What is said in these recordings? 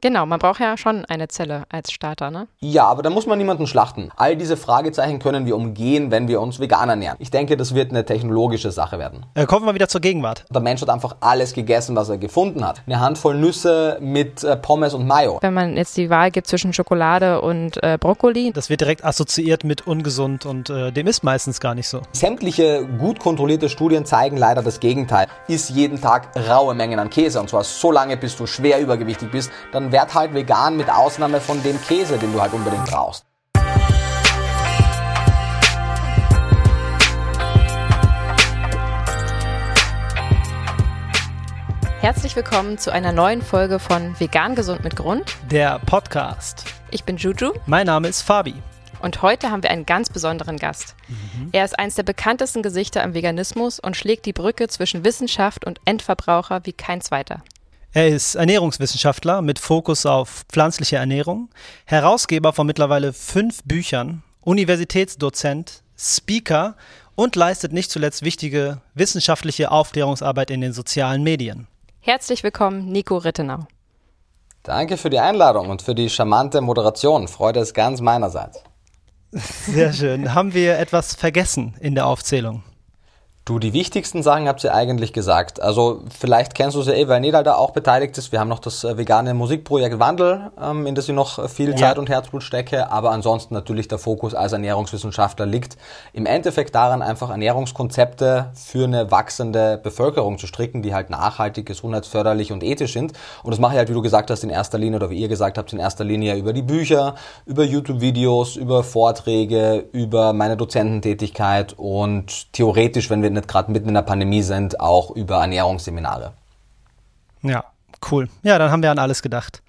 Genau, man braucht ja schon eine Zelle als Starter, ne? Ja, aber da muss man niemanden schlachten. All diese Fragezeichen können wir umgehen, wenn wir uns vegan ernähren. Ich denke, das wird eine technologische Sache werden. Äh, kommen wir wieder zur Gegenwart. Der Mensch hat einfach alles gegessen, was er gefunden hat. Eine Handvoll Nüsse mit äh, Pommes und Mayo. Wenn man jetzt die Wahl gibt zwischen Schokolade und äh, Brokkoli. Das wird direkt assoziiert mit ungesund und äh, dem ist meistens gar nicht so. Sämtliche gut kontrollierte Studien zeigen leider das Gegenteil. Iss jeden Tag raue Mengen an Käse und zwar so lange, bis du schwer übergewichtig bist, dann werd halt vegan mit Ausnahme von dem Käse, den du halt unbedingt brauchst. Herzlich willkommen zu einer neuen Folge von Vegan Gesund mit Grund. Der Podcast. Ich bin Juju. Mein Name ist Fabi. Und heute haben wir einen ganz besonderen Gast. Mhm. Er ist eines der bekanntesten Gesichter im Veganismus und schlägt die Brücke zwischen Wissenschaft und Endverbraucher wie kein zweiter. Er ist Ernährungswissenschaftler mit Fokus auf pflanzliche Ernährung, Herausgeber von mittlerweile fünf Büchern, Universitätsdozent, Speaker und leistet nicht zuletzt wichtige wissenschaftliche Aufklärungsarbeit in den sozialen Medien. Herzlich willkommen, Nico Rittenau. Danke für die Einladung und für die charmante Moderation. Freude ist ganz meinerseits. Sehr schön. Haben wir etwas vergessen in der Aufzählung? Du, die wichtigsten Sachen habt ihr eigentlich gesagt. Also vielleicht kennst du sie eh, weil Nedal da auch beteiligt ist. Wir haben noch das äh, vegane Musikprojekt Wandel, ähm, in das ich noch viel Zeit ja. und Herzblut stecke. Aber ansonsten natürlich der Fokus als Ernährungswissenschaftler liegt im Endeffekt daran, einfach Ernährungskonzepte für eine wachsende Bevölkerung zu stricken, die halt nachhaltig, gesundheitsförderlich und ethisch sind. Und das mache ich halt, wie du gesagt hast, in erster Linie oder wie ihr gesagt habt, in erster Linie über die Bücher, über YouTube-Videos, über Vorträge, über meine Dozententätigkeit und theoretisch, wenn wir nicht gerade mitten in der Pandemie sind, auch über Ernährungsseminare. Ja, cool. Ja, dann haben wir an alles gedacht.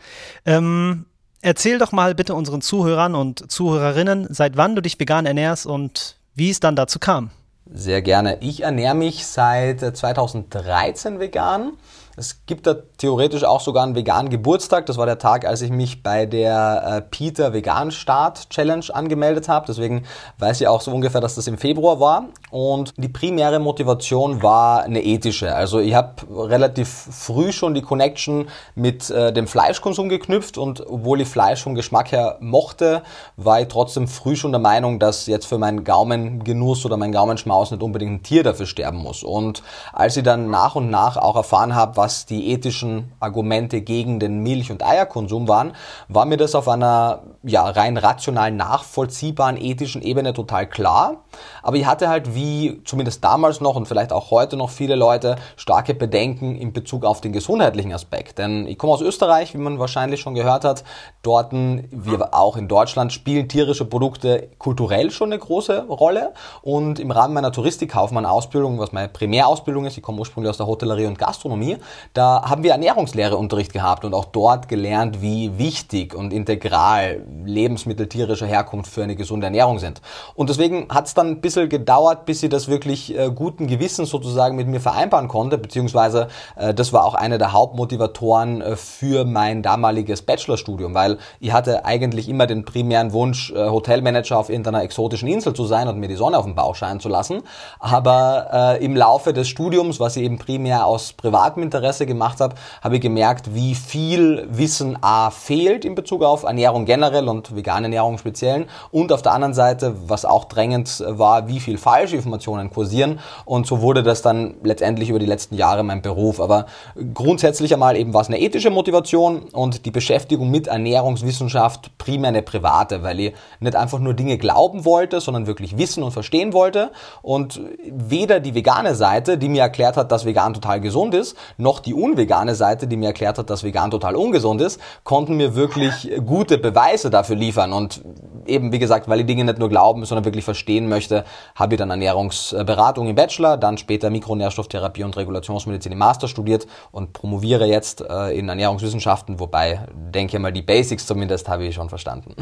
Ähm, erzähl doch mal bitte unseren Zuhörern und Zuhörerinnen, seit wann du dich vegan ernährst und wie es dann dazu kam. Sehr gerne. Ich ernähre mich seit 2013 vegan. Es gibt da theoretisch auch sogar einen veganen Geburtstag. Das war der Tag, als ich mich bei der äh, Peter Vegan Start Challenge angemeldet habe. Deswegen weiß ich auch so ungefähr, dass das im Februar war. Und die primäre Motivation war eine ethische. Also ich habe relativ früh schon die Connection mit äh, dem Fleischkonsum geknüpft und obwohl ich Fleisch vom Geschmack her mochte, war ich trotzdem früh schon der Meinung, dass jetzt für meinen Gaumengenuss oder meinen Gaumenschmaus nicht unbedingt ein Tier dafür sterben muss. Und als ich dann nach und nach auch erfahren habe, was was die ethischen Argumente gegen den Milch- und Eierkonsum waren, war mir das auf einer ja, rein rational nachvollziehbaren ethischen Ebene total klar. Aber ich hatte halt wie zumindest damals noch und vielleicht auch heute noch viele Leute starke Bedenken in Bezug auf den gesundheitlichen Aspekt. Denn ich komme aus Österreich, wie man wahrscheinlich schon gehört hat. Dort, wie auch in Deutschland, spielen tierische Produkte kulturell schon eine große Rolle. Und im Rahmen meiner Touristikkaufmann-Ausbildung, was meine Primärausbildung ist, ich komme ursprünglich aus der Hotellerie und Gastronomie, da haben wir Ernährungslehreunterricht gehabt und auch dort gelernt, wie wichtig und integral Lebensmittel tierischer Herkunft für eine gesunde Ernährung sind. Und deswegen hat es dann ein bisschen gedauert, bis ich das wirklich äh, guten Gewissens sozusagen mit mir vereinbaren konnte, beziehungsweise äh, das war auch einer der Hauptmotivatoren äh, für mein damaliges Bachelorstudium, weil ich hatte eigentlich immer den primären Wunsch, äh, Hotelmanager auf irgendeiner exotischen Insel zu sein und mir die Sonne auf den Bauch scheinen zu lassen. Aber äh, im Laufe des Studiums, was ich eben primär aus privatem Interesse Interesse gemacht habe, habe ich gemerkt, wie viel Wissen A fehlt in Bezug auf Ernährung generell und vegane Ernährung speziell und auf der anderen Seite, was auch drängend war, wie viel falsche Informationen kursieren und so wurde das dann letztendlich über die letzten Jahre mein Beruf. Aber grundsätzlich einmal eben war es eine ethische Motivation und die Beschäftigung mit Ernährungswissenschaft primär eine private, weil ich nicht einfach nur Dinge glauben wollte, sondern wirklich wissen und verstehen wollte und weder die vegane Seite, die mir erklärt hat, dass vegan total gesund ist, noch auch die unvegane Seite, die mir erklärt hat, dass vegan total ungesund ist, konnten mir wirklich gute Beweise dafür liefern. Und eben, wie gesagt, weil ich Dinge nicht nur glauben, sondern wirklich verstehen möchte, habe ich dann Ernährungsberatung im Bachelor, dann später Mikronährstofftherapie und Regulationsmedizin im Master studiert und promoviere jetzt äh, in Ernährungswissenschaften, wobei, denke ich mal, die Basics zumindest habe ich schon verstanden.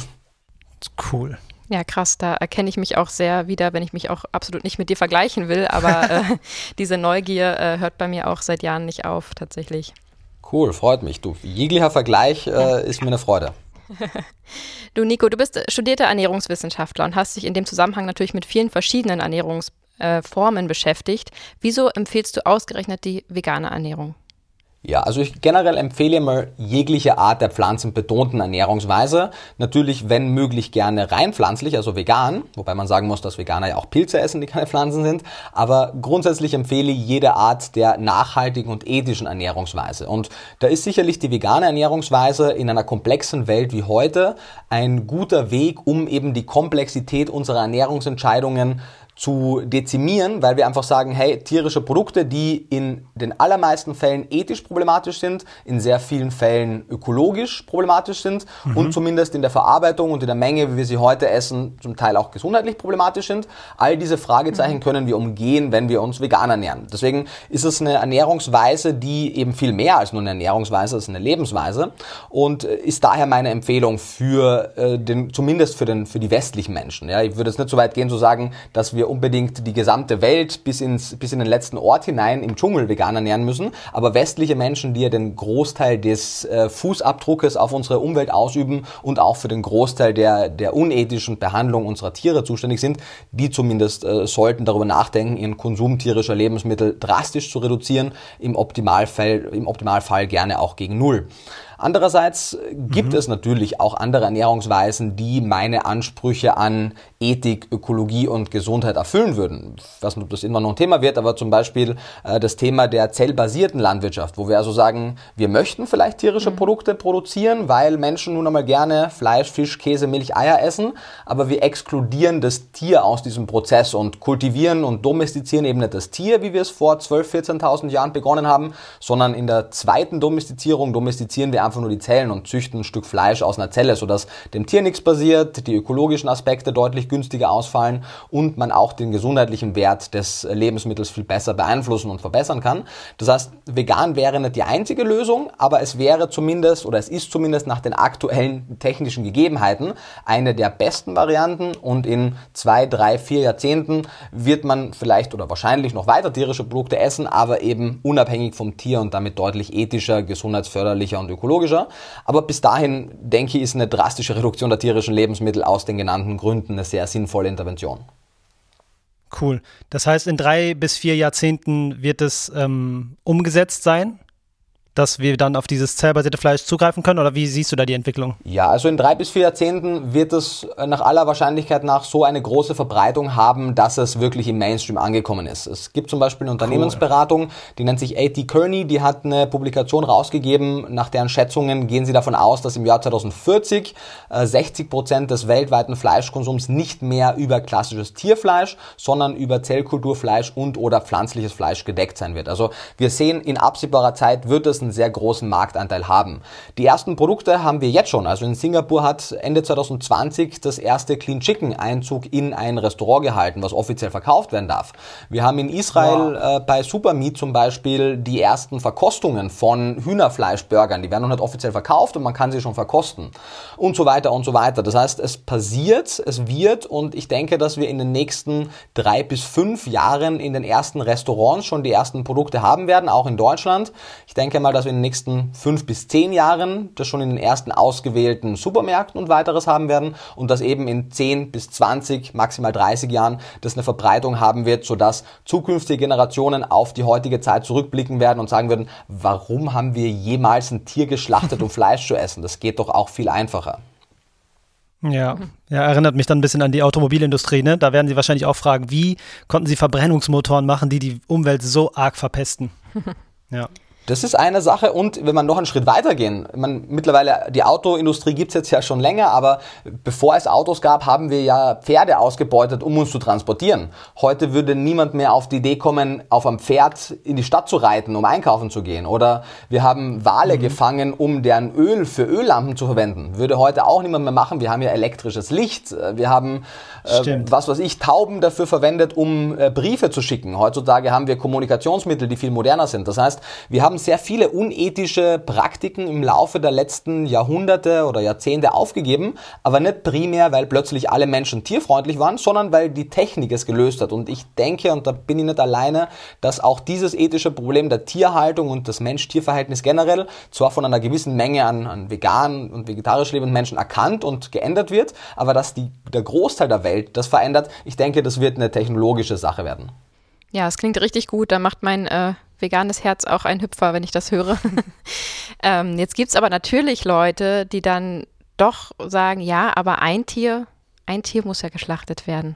Cool. Ja, krass, da erkenne ich mich auch sehr wieder, wenn ich mich auch absolut nicht mit dir vergleichen will, aber äh, diese Neugier äh, hört bei mir auch seit Jahren nicht auf, tatsächlich. Cool, freut mich. Du, jeglicher Vergleich äh, ist mir eine Freude. du, Nico, du bist studierter Ernährungswissenschaftler und hast dich in dem Zusammenhang natürlich mit vielen verschiedenen Ernährungsformen beschäftigt. Wieso empfiehlst du ausgerechnet die vegane Ernährung? Ja, also ich generell empfehle mal jegliche Art der pflanzenbetonten Ernährungsweise. Natürlich, wenn möglich, gerne rein pflanzlich, also vegan, wobei man sagen muss, dass Veganer ja auch Pilze essen, die keine Pflanzen sind. Aber grundsätzlich empfehle ich jede Art der nachhaltigen und ethischen Ernährungsweise. Und da ist sicherlich die vegane Ernährungsweise in einer komplexen Welt wie heute ein guter Weg, um eben die Komplexität unserer Ernährungsentscheidungen zu dezimieren, weil wir einfach sagen, hey, tierische Produkte, die in den allermeisten Fällen ethisch problematisch sind, in sehr vielen Fällen ökologisch problematisch sind mhm. und zumindest in der Verarbeitung und in der Menge, wie wir sie heute essen, zum Teil auch gesundheitlich problematisch sind. All diese Fragezeichen mhm. können wir umgehen, wenn wir uns vegan ernähren. Deswegen ist es eine Ernährungsweise, die eben viel mehr als nur eine Ernährungsweise ist, eine Lebensweise und ist daher meine Empfehlung für äh, den, zumindest für den, für die westlichen Menschen. Ja, ich würde jetzt nicht so weit gehen zu sagen, dass wir unbedingt die gesamte Welt bis, ins, bis in den letzten Ort hinein im Dschungel vegan ernähren müssen, aber westliche Menschen, die ja den Großteil des äh, Fußabdruckes auf unsere Umwelt ausüben und auch für den Großteil der, der unethischen Behandlung unserer Tiere zuständig sind, die zumindest äh, sollten darüber nachdenken, ihren Konsum tierischer Lebensmittel drastisch zu reduzieren, im Optimalfall, im Optimalfall gerne auch gegen Null. Andererseits gibt mhm. es natürlich auch andere Ernährungsweisen, die meine Ansprüche an Ethik, Ökologie und Gesundheit erfüllen würden. Ich weiß nicht, ob das immer noch ein Thema wird, aber zum Beispiel äh, das Thema der zellbasierten Landwirtschaft, wo wir also sagen, wir möchten vielleicht tierische mhm. Produkte produzieren, weil Menschen nun einmal gerne Fleisch, Fisch, Käse, Milch, Eier essen, aber wir exkludieren das Tier aus diesem Prozess und kultivieren und domestizieren eben nicht das Tier, wie wir es vor 12.000, 14.000 Jahren begonnen haben, sondern in der zweiten Domestizierung domestizieren wir einfach nur die Zellen und züchten ein Stück Fleisch aus einer Zelle, sodass dem Tier nichts passiert, die ökologischen Aspekte deutlich günstiger ausfallen und man auch den gesundheitlichen Wert des Lebensmittels viel besser beeinflussen und verbessern kann. Das heißt, vegan wäre nicht die einzige Lösung, aber es wäre zumindest oder es ist zumindest nach den aktuellen technischen Gegebenheiten eine der besten Varianten und in zwei, drei, vier Jahrzehnten wird man vielleicht oder wahrscheinlich noch weiter tierische Produkte essen, aber eben unabhängig vom Tier und damit deutlich ethischer, gesundheitsförderlicher und ökologischer ökologischer. Aber bis dahin, denke ich, ist eine drastische Reduktion der tierischen Lebensmittel aus den genannten Gründen eine sehr sinnvolle Intervention. Cool. Das heißt, in drei bis vier Jahrzehnten wird es ähm, umgesetzt sein? Dass wir dann auf dieses zellbasierte Fleisch zugreifen können? Oder wie siehst du da die Entwicklung? Ja, also in drei bis vier Jahrzehnten wird es nach aller Wahrscheinlichkeit nach so eine große Verbreitung haben, dass es wirklich im Mainstream angekommen ist. Es gibt zum Beispiel eine Unternehmensberatung, cool. die nennt sich A.T. Kearney, die hat eine Publikation rausgegeben, nach deren Schätzungen gehen sie davon aus, dass im Jahr 2040 äh, 60 Prozent des weltweiten Fleischkonsums nicht mehr über klassisches Tierfleisch, sondern über Zellkulturfleisch und oder pflanzliches Fleisch gedeckt sein wird. Also wir sehen, in absehbarer Zeit wird es einen sehr großen Marktanteil haben. Die ersten Produkte haben wir jetzt schon. Also in Singapur hat Ende 2020 das erste Clean Chicken Einzug in ein Restaurant gehalten, was offiziell verkauft werden darf. Wir haben in Israel wow. äh, bei Supermeat zum Beispiel die ersten Verkostungen von Hühnerfleischburgern. Die werden noch nicht offiziell verkauft und man kann sie schon verkosten. Und so weiter und so weiter. Das heißt, es passiert, es wird und ich denke, dass wir in den nächsten drei bis fünf Jahren in den ersten Restaurants schon die ersten Produkte haben werden, auch in Deutschland. Ich denke mal, dass wir in den nächsten fünf bis zehn Jahren das schon in den ersten ausgewählten Supermärkten und weiteres haben werden und dass eben in zehn bis zwanzig, maximal 30 Jahren das eine Verbreitung haben wird, sodass zukünftige Generationen auf die heutige Zeit zurückblicken werden und sagen würden, warum haben wir jemals ein Tier geschlachtet, um Fleisch zu essen? Das geht doch auch viel einfacher. Ja, ja, erinnert mich dann ein bisschen an die Automobilindustrie. Ne? Da werden Sie wahrscheinlich auch fragen, wie konnten Sie Verbrennungsmotoren machen, die die Umwelt so arg verpesten? Ja. Das ist eine Sache und wenn man noch einen Schritt weitergehen, man, mittlerweile, die Autoindustrie gibt's jetzt ja schon länger, aber bevor es Autos gab, haben wir ja Pferde ausgebeutet, um uns zu transportieren. Heute würde niemand mehr auf die Idee kommen, auf einem Pferd in die Stadt zu reiten, um einkaufen zu gehen. Oder wir haben Wale mhm. gefangen, um deren Öl für Öllampen zu verwenden. Würde heute auch niemand mehr machen. Wir haben ja elektrisches Licht. Wir haben, äh, was weiß ich, Tauben dafür verwendet, um äh, Briefe zu schicken. Heutzutage haben wir Kommunikationsmittel, die viel moderner sind. Das heißt, wir haben sehr viele unethische Praktiken im Laufe der letzten Jahrhunderte oder Jahrzehnte aufgegeben, aber nicht primär, weil plötzlich alle Menschen tierfreundlich waren, sondern weil die Technik es gelöst hat. Und ich denke, und da bin ich nicht alleine, dass auch dieses ethische Problem der Tierhaltung und das Mensch-Tier-Verhältnis generell zwar von einer gewissen Menge an, an vegan und vegetarisch lebenden Menschen erkannt und geändert wird, aber dass die, der Großteil der Welt das verändert, ich denke, das wird eine technologische Sache werden. Ja, es klingt richtig gut. Da macht mein äh, veganes Herz auch ein Hüpfer, wenn ich das höre. ähm, jetzt gibt es aber natürlich Leute, die dann doch sagen, ja, aber ein Tier, ein Tier muss ja geschlachtet werden.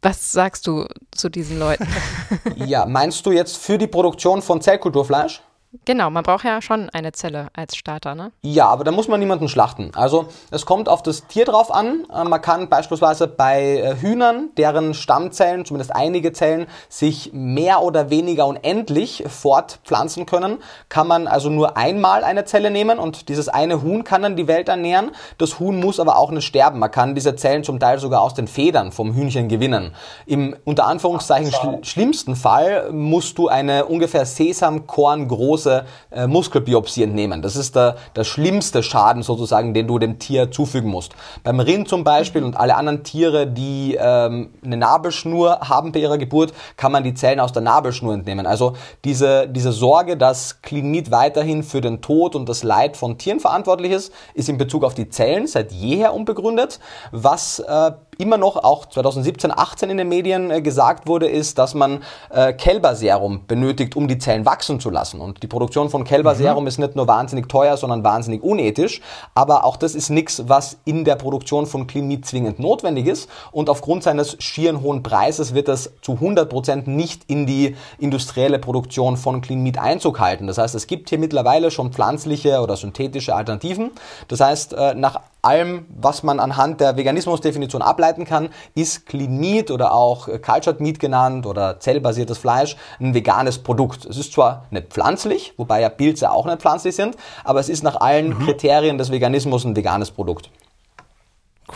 Was sagst du zu diesen Leuten? ja, meinst du jetzt für die Produktion von Zellkulturfleisch? Genau, man braucht ja schon eine Zelle als Starter, ne? Ja, aber da muss man niemanden schlachten. Also es kommt auf das Tier drauf an. Äh, man kann beispielsweise bei äh, Hühnern, deren Stammzellen, zumindest einige Zellen, sich mehr oder weniger unendlich fortpflanzen können, kann man also nur einmal eine Zelle nehmen und dieses eine Huhn kann dann die Welt ernähren. Das Huhn muss aber auch nicht sterben. Man kann diese Zellen zum Teil sogar aus den Federn vom Hühnchen gewinnen. Im unter Anführungszeichen schl schlimmsten Fall musst du eine ungefähr Sesamkorn große große äh, Muskelbiopsie entnehmen. Das ist der, der schlimmste Schaden sozusagen, den du dem Tier zufügen musst. Beim Rind zum Beispiel und alle anderen Tiere, die ähm, eine Nabelschnur haben bei ihrer Geburt, kann man die Zellen aus der Nabelschnur entnehmen. Also diese, diese Sorge, dass Klinit weiterhin für den Tod und das Leid von Tieren verantwortlich ist, ist in Bezug auf die Zellen seit jeher unbegründet. Was äh, immer noch auch 2017, 18 in den Medien äh, gesagt wurde, ist, dass man äh, Kälberserum benötigt, um die Zellen wachsen zu lassen. Und die Produktion von Kälberserum mhm. ist nicht nur wahnsinnig teuer, sondern wahnsinnig unethisch. Aber auch das ist nichts, was in der Produktion von Klinit zwingend notwendig ist. Und aufgrund seines schieren hohen Preises wird das zu 100 Prozent nicht in die industrielle Produktion von Klinit Einzug halten. Das heißt, es gibt hier mittlerweile schon pflanzliche oder synthetische Alternativen. Das heißt, äh, nach allem, was man anhand der Veganismusdefinition ableiten kann, ist Clean Meat oder auch Cultured Meat genannt oder zellbasiertes Fleisch ein veganes Produkt. Es ist zwar nicht pflanzlich, wobei ja Pilze auch nicht pflanzlich sind, aber es ist nach allen mhm. Kriterien des Veganismus ein veganes Produkt.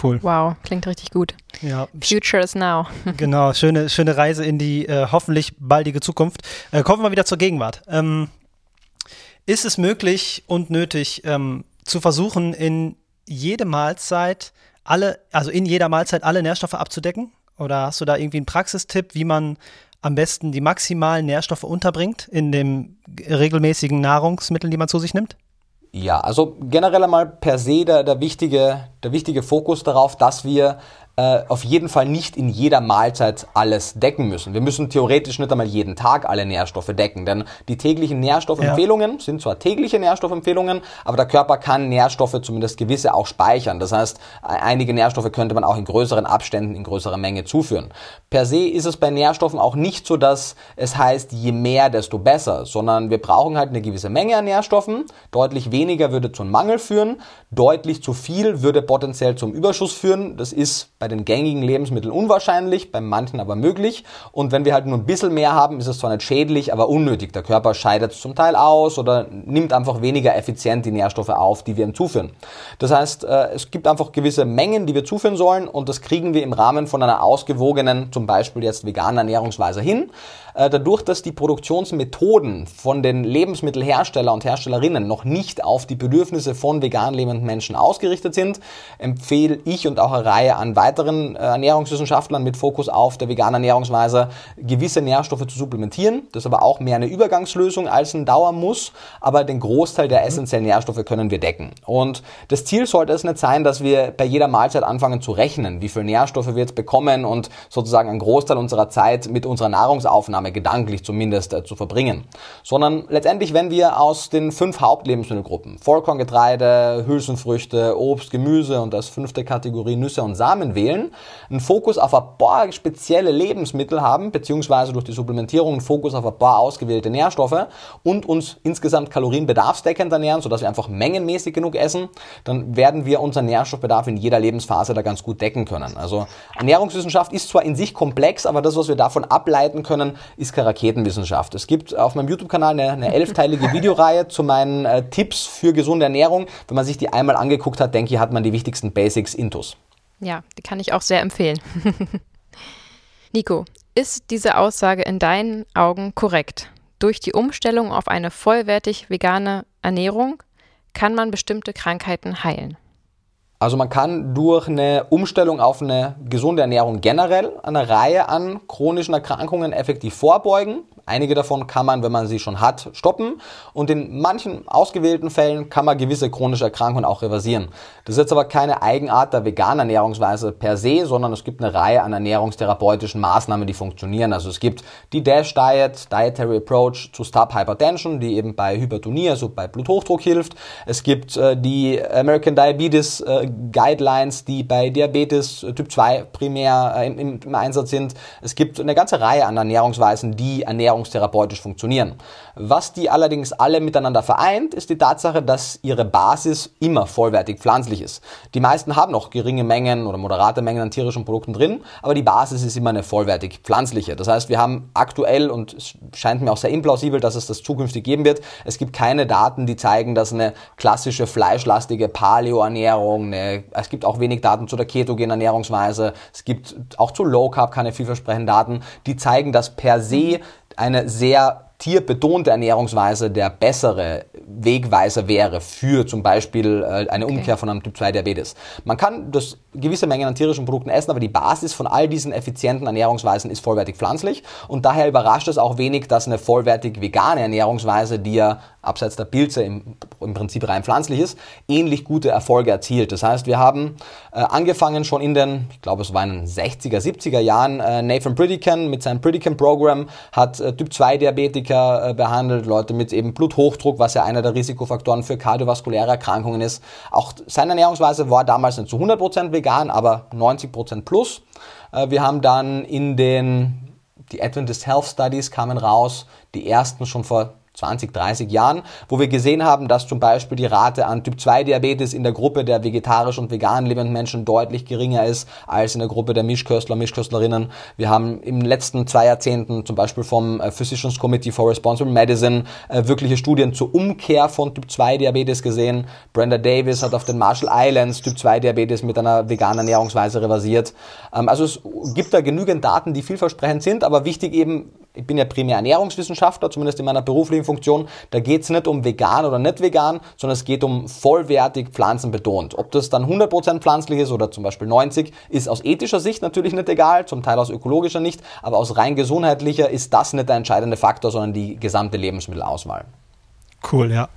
Cool. Wow, klingt richtig gut. Ja. Future is now. genau, schöne, schöne Reise in die äh, hoffentlich baldige Zukunft. Äh, kommen wir wieder zur Gegenwart. Ähm, ist es möglich und nötig, ähm, zu versuchen, in jede Mahlzeit alle, also in jeder Mahlzeit alle Nährstoffe abzudecken? Oder hast du da irgendwie einen Praxistipp, wie man am besten die maximalen Nährstoffe unterbringt in den regelmäßigen Nahrungsmitteln, die man zu sich nimmt? Ja, also generell einmal per se der, der, wichtige, der wichtige Fokus darauf, dass wir äh, auf jeden Fall nicht in jeder Mahlzeit alles decken müssen. Wir müssen theoretisch nicht einmal jeden Tag alle Nährstoffe decken, denn die täglichen Nährstoffempfehlungen ja. sind zwar tägliche Nährstoffempfehlungen, aber der Körper kann Nährstoffe zumindest gewisse auch speichern. Das heißt, e-, einige Nährstoffe könnte man auch in größeren Abständen, in größerer Menge zuführen. Per se ist es bei Nährstoffen auch nicht so, dass es heißt, je mehr, desto besser, sondern wir brauchen halt eine gewisse Menge an Nährstoffen. Deutlich weniger würde zu einem Mangel führen, deutlich zu viel würde potenziell zum Überschuss führen. Das ist bei bei den gängigen Lebensmitteln unwahrscheinlich, bei manchen aber möglich. Und wenn wir halt nur ein bisschen mehr haben, ist es zwar nicht schädlich, aber unnötig. Der Körper scheidet zum Teil aus oder nimmt einfach weniger effizient die Nährstoffe auf, die wir ihm zuführen. Das heißt, äh, es gibt einfach gewisse Mengen, die wir zuführen sollen und das kriegen wir im Rahmen von einer ausgewogenen, zum Beispiel jetzt veganen Ernährungsweise hin. Äh, dadurch, dass die Produktionsmethoden von den Lebensmittelhersteller und Herstellerinnen noch nicht auf die Bedürfnisse von vegan lebenden Menschen ausgerichtet sind, empfehle ich und auch eine Reihe an weiteren äh, Ernährungswissenschaftlern mit Fokus auf der veganen Ernährungsweise gewisse Nährstoffe zu supplementieren. Das ist aber auch mehr eine Übergangslösung als ein Dauermuss, aber den Großteil der essentiellen Nährstoffe können wir decken. Und das Ziel sollte es nicht sein, dass wir bei jeder Mahlzeit anfangen zu rechnen, wie viel Nährstoffe wir jetzt bekommen und sozusagen einen Großteil unserer Zeit mit unserer Nahrungsaufnahme Einnahme gedanklich zumindest äh, zu verbringen, sondern letztendlich, wenn wir aus den fünf Hauptlebensmittelgruppen, Vollkorngetreide, Hülsenfrüchte, Obst, Gemüse und als fünfte Kategorie Nüsse und Samen wählen, einen Fokus auf ein paar spezielle Lebensmittel haben, beziehungsweise durch die Supplementierung einen Fokus auf ein paar ausgewählte Nährstoffe und uns insgesamt kalorienbedarfsdeckend ernähren, sodass wir einfach mengenmäßig genug essen, dann werden wir unseren Nährstoffbedarf in jeder Lebensphase da ganz gut decken können. Also Ernährungswissenschaft ist zwar in sich komplex, aber das, was wir davon ableiten können, ist keine Raketenwissenschaft. Es gibt auf meinem YouTube-Kanal eine, eine elfteilige Videoreihe zu meinen äh, Tipps für gesunde Ernährung. Wenn man sich die einmal angeguckt hat, denke ich, hat man die wichtigsten Basics intus. Ja, die kann ich auch sehr empfehlen. Nico, ist diese Aussage in deinen Augen korrekt? Durch die Umstellung auf eine vollwertig vegane Ernährung kann man bestimmte Krankheiten heilen. Also man kann durch eine Umstellung auf eine gesunde Ernährung generell eine Reihe an chronischen Erkrankungen effektiv vorbeugen. Einige davon kann man, wenn man sie schon hat, stoppen und in manchen ausgewählten Fällen kann man gewisse chronische Erkrankungen auch reversieren. Das ist jetzt aber keine Eigenart der veganen Ernährungsweise per se, sondern es gibt eine Reihe an ernährungstherapeutischen Maßnahmen, die funktionieren. Also es gibt die DASH Diet, Dietary Approach to Stop Hypertension, die eben bei Hypertonie, also bei Bluthochdruck hilft. Es gibt äh, die American Diabetes äh, Guidelines, die bei Diabetes äh, Typ 2 primär äh, im, im Einsatz sind. Es gibt eine ganze Reihe an Ernährungsweisen, die ernährungstherapeutisch funktionieren. Was die allerdings alle miteinander vereint, ist die Tatsache, dass ihre Basis immer vollwertig pflanzlich ist. Die meisten haben noch geringe Mengen oder moderate Mengen an tierischen Produkten drin, aber die Basis ist immer eine vollwertig pflanzliche. Das heißt, wir haben aktuell, und es scheint mir auch sehr implausibel, dass es das zukünftig geben wird, es gibt keine Daten, die zeigen, dass eine klassische fleischlastige Paleo-Ernährung, es gibt auch wenig Daten zu der ketogenen Ernährungsweise, es gibt auch zu Low Carb keine vielversprechenden Daten, die zeigen, dass per se eine sehr tierbetonte Ernährungsweise der bessere Wegweiser wäre für zum Beispiel äh, eine Umkehr okay. von einem Typ-2-Diabetes. Man kann das gewisse Mengen an tierischen Produkten essen, aber die Basis von all diesen effizienten Ernährungsweisen ist vollwertig pflanzlich und daher überrascht es auch wenig, dass eine vollwertig vegane Ernährungsweise, die ja abseits der Pilze im, im Prinzip rein pflanzlich ist, ähnlich gute Erfolge erzielt. Das heißt, wir haben äh, angefangen schon in den, ich glaube es war in den 60er, 70er Jahren, äh, Nathan Pritikin mit seinem Pritikin Program hat äh, Typ-2-Diabetiker äh, behandelt, Leute mit eben Bluthochdruck, was ja einer der Risikofaktoren für kardiovaskuläre Erkrankungen ist. Auch seine Ernährungsweise war damals nicht zu 100% vegan, aber 90% plus. Äh, wir haben dann in den die Adventist Health Studies kamen raus, die ersten schon vor 20, 30 Jahren, wo wir gesehen haben, dass zum Beispiel die Rate an Typ-2-Diabetes in der Gruppe der vegetarisch und vegan lebenden Menschen deutlich geringer ist als in der Gruppe der Mischköstler, Mischköstlerinnen. Wir haben im letzten zwei Jahrzehnten zum Beispiel vom äh, Physicians Committee for Responsible Medicine äh, wirkliche Studien zur Umkehr von Typ-2-Diabetes gesehen. Brenda Davis hat auf den Marshall Islands Typ-2-Diabetes mit einer veganen Ernährungsweise reversiert. Ähm, also es gibt da genügend Daten, die vielversprechend sind, aber wichtig eben, ich bin ja primär Ernährungswissenschaftler, zumindest in meiner beruflichen Funktion. Da geht es nicht um vegan oder nicht vegan, sondern es geht um vollwertig pflanzenbetont. Ob das dann 100% pflanzlich ist oder zum Beispiel 90, ist aus ethischer Sicht natürlich nicht egal, zum Teil aus ökologischer nicht, aber aus rein gesundheitlicher ist das nicht der entscheidende Faktor, sondern die gesamte Lebensmittelauswahl. Cool, ja.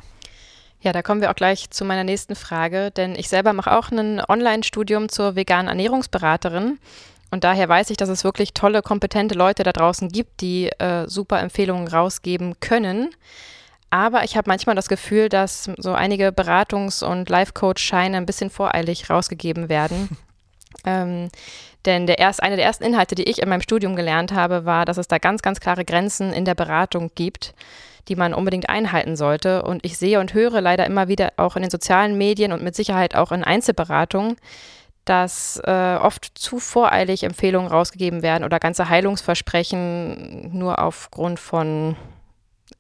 Ja, da kommen wir auch gleich zu meiner nächsten Frage, denn ich selber mache auch ein Online-Studium zur veganen Ernährungsberaterin und daher weiß ich, dass es wirklich tolle, kompetente Leute da draußen gibt, die äh, super Empfehlungen rausgeben können. Aber ich habe manchmal das Gefühl, dass so einige Beratungs- und Life-Coach-Scheine ein bisschen voreilig rausgegeben werden. ähm, denn der erst, eine der ersten Inhalte, die ich in meinem Studium gelernt habe, war, dass es da ganz, ganz klare Grenzen in der Beratung gibt, die man unbedingt einhalten sollte. Und ich sehe und höre leider immer wieder auch in den sozialen Medien und mit Sicherheit auch in Einzelberatungen, dass äh, oft zu voreilig Empfehlungen rausgegeben werden oder ganze Heilungsversprechen nur aufgrund von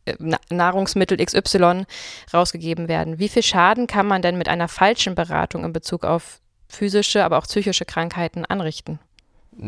äh, Nahrungsmittel XY rausgegeben werden. Wie viel Schaden kann man denn mit einer falschen Beratung in Bezug auf physische, aber auch psychische Krankheiten anrichten?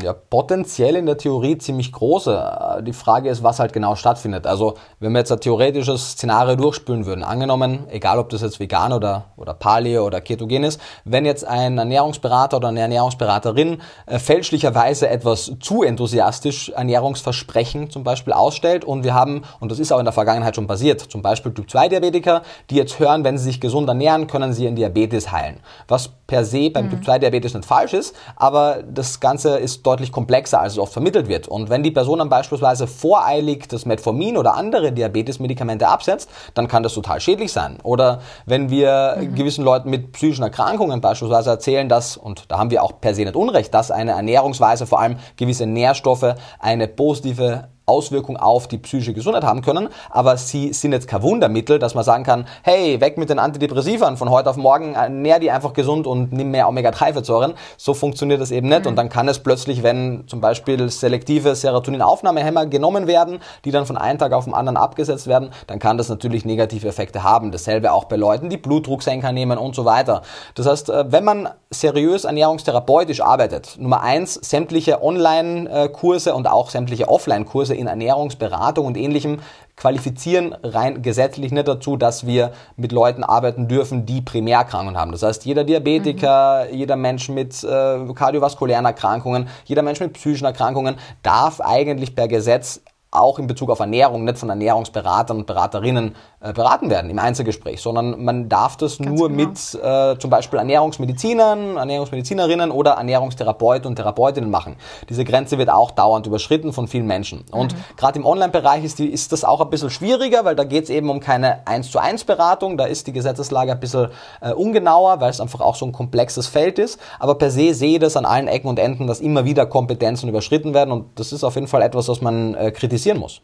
Ja, potenziell in der Theorie ziemlich große. Die Frage ist, was halt genau stattfindet. Also, wenn wir jetzt ein theoretisches Szenario durchspülen würden, angenommen, egal ob das jetzt vegan oder, oder Paleo oder ketogen ist, wenn jetzt ein Ernährungsberater oder eine Ernährungsberaterin äh, fälschlicherweise etwas zu enthusiastisch Ernährungsversprechen zum Beispiel ausstellt und wir haben, und das ist auch in der Vergangenheit schon passiert, zum Beispiel Typ-2-Diabetiker, die jetzt hören, wenn sie sich gesund ernähren, können sie ihren Diabetes heilen. Was per se beim mhm. Typ-2-Diabetes nicht falsch ist, aber das Ganze ist deutlich komplexer, als es oft vermittelt wird. Und wenn die Person dann beispielsweise voreilig das Metformin oder andere Diabetesmedikamente absetzt, dann kann das total schädlich sein. Oder wenn wir mhm. gewissen Leuten mit psychischen Erkrankungen beispielsweise erzählen, dass, und da haben wir auch per se nicht Unrecht, dass eine Ernährungsweise vor allem gewisse Nährstoffe eine positive Auswirkung auf die psychische Gesundheit haben können, aber sie sind jetzt kein Wundermittel, dass man sagen kann, hey, weg mit den Antidepressivern, von heute auf morgen nähr die einfach gesund und nimm mehr Omega-3-Fettsäuren. So funktioniert das eben nicht mhm. und dann kann es plötzlich, wenn zum Beispiel selektive Serotoninaufnahmehämmer genommen werden, die dann von einem Tag auf den anderen abgesetzt werden, dann kann das natürlich negative Effekte haben. Dasselbe auch bei Leuten, die Blutdrucksenker nehmen und so weiter. Das heißt, äh, wenn man seriös ernährungstherapeutisch arbeitet, Nummer eins, sämtliche Online-Kurse und auch sämtliche Offline-Kurse in Ernährungsberatung und ähnlichem qualifizieren rein gesetzlich nicht dazu, dass wir mit Leuten arbeiten dürfen, die Primärerkrankungen haben. Das heißt, jeder Diabetiker, mhm. jeder Mensch mit äh, kardiovaskulären Erkrankungen, jeder Mensch mit psychischen Erkrankungen darf eigentlich per Gesetz auch in Bezug auf Ernährung nicht von Ernährungsberatern und Beraterinnen äh, beraten werden im Einzelgespräch, sondern man darf das Ganz nur genau. mit äh, zum Beispiel Ernährungsmedizinern, Ernährungsmedizinerinnen oder Ernährungstherapeuten und Therapeutinnen machen. Diese Grenze wird auch dauernd überschritten von vielen Menschen. Und mhm. gerade im Online-Bereich ist, ist das auch ein bisschen schwieriger, weil da geht es eben um keine 1 zu 1 Beratung, da ist die Gesetzeslage ein bisschen äh, ungenauer, weil es einfach auch so ein komplexes Feld ist. Aber per se sehe ich das an allen Ecken und Enden, dass immer wieder Kompetenzen überschritten werden und das ist auf jeden Fall etwas, was man äh, kritisiert kritisieren muss.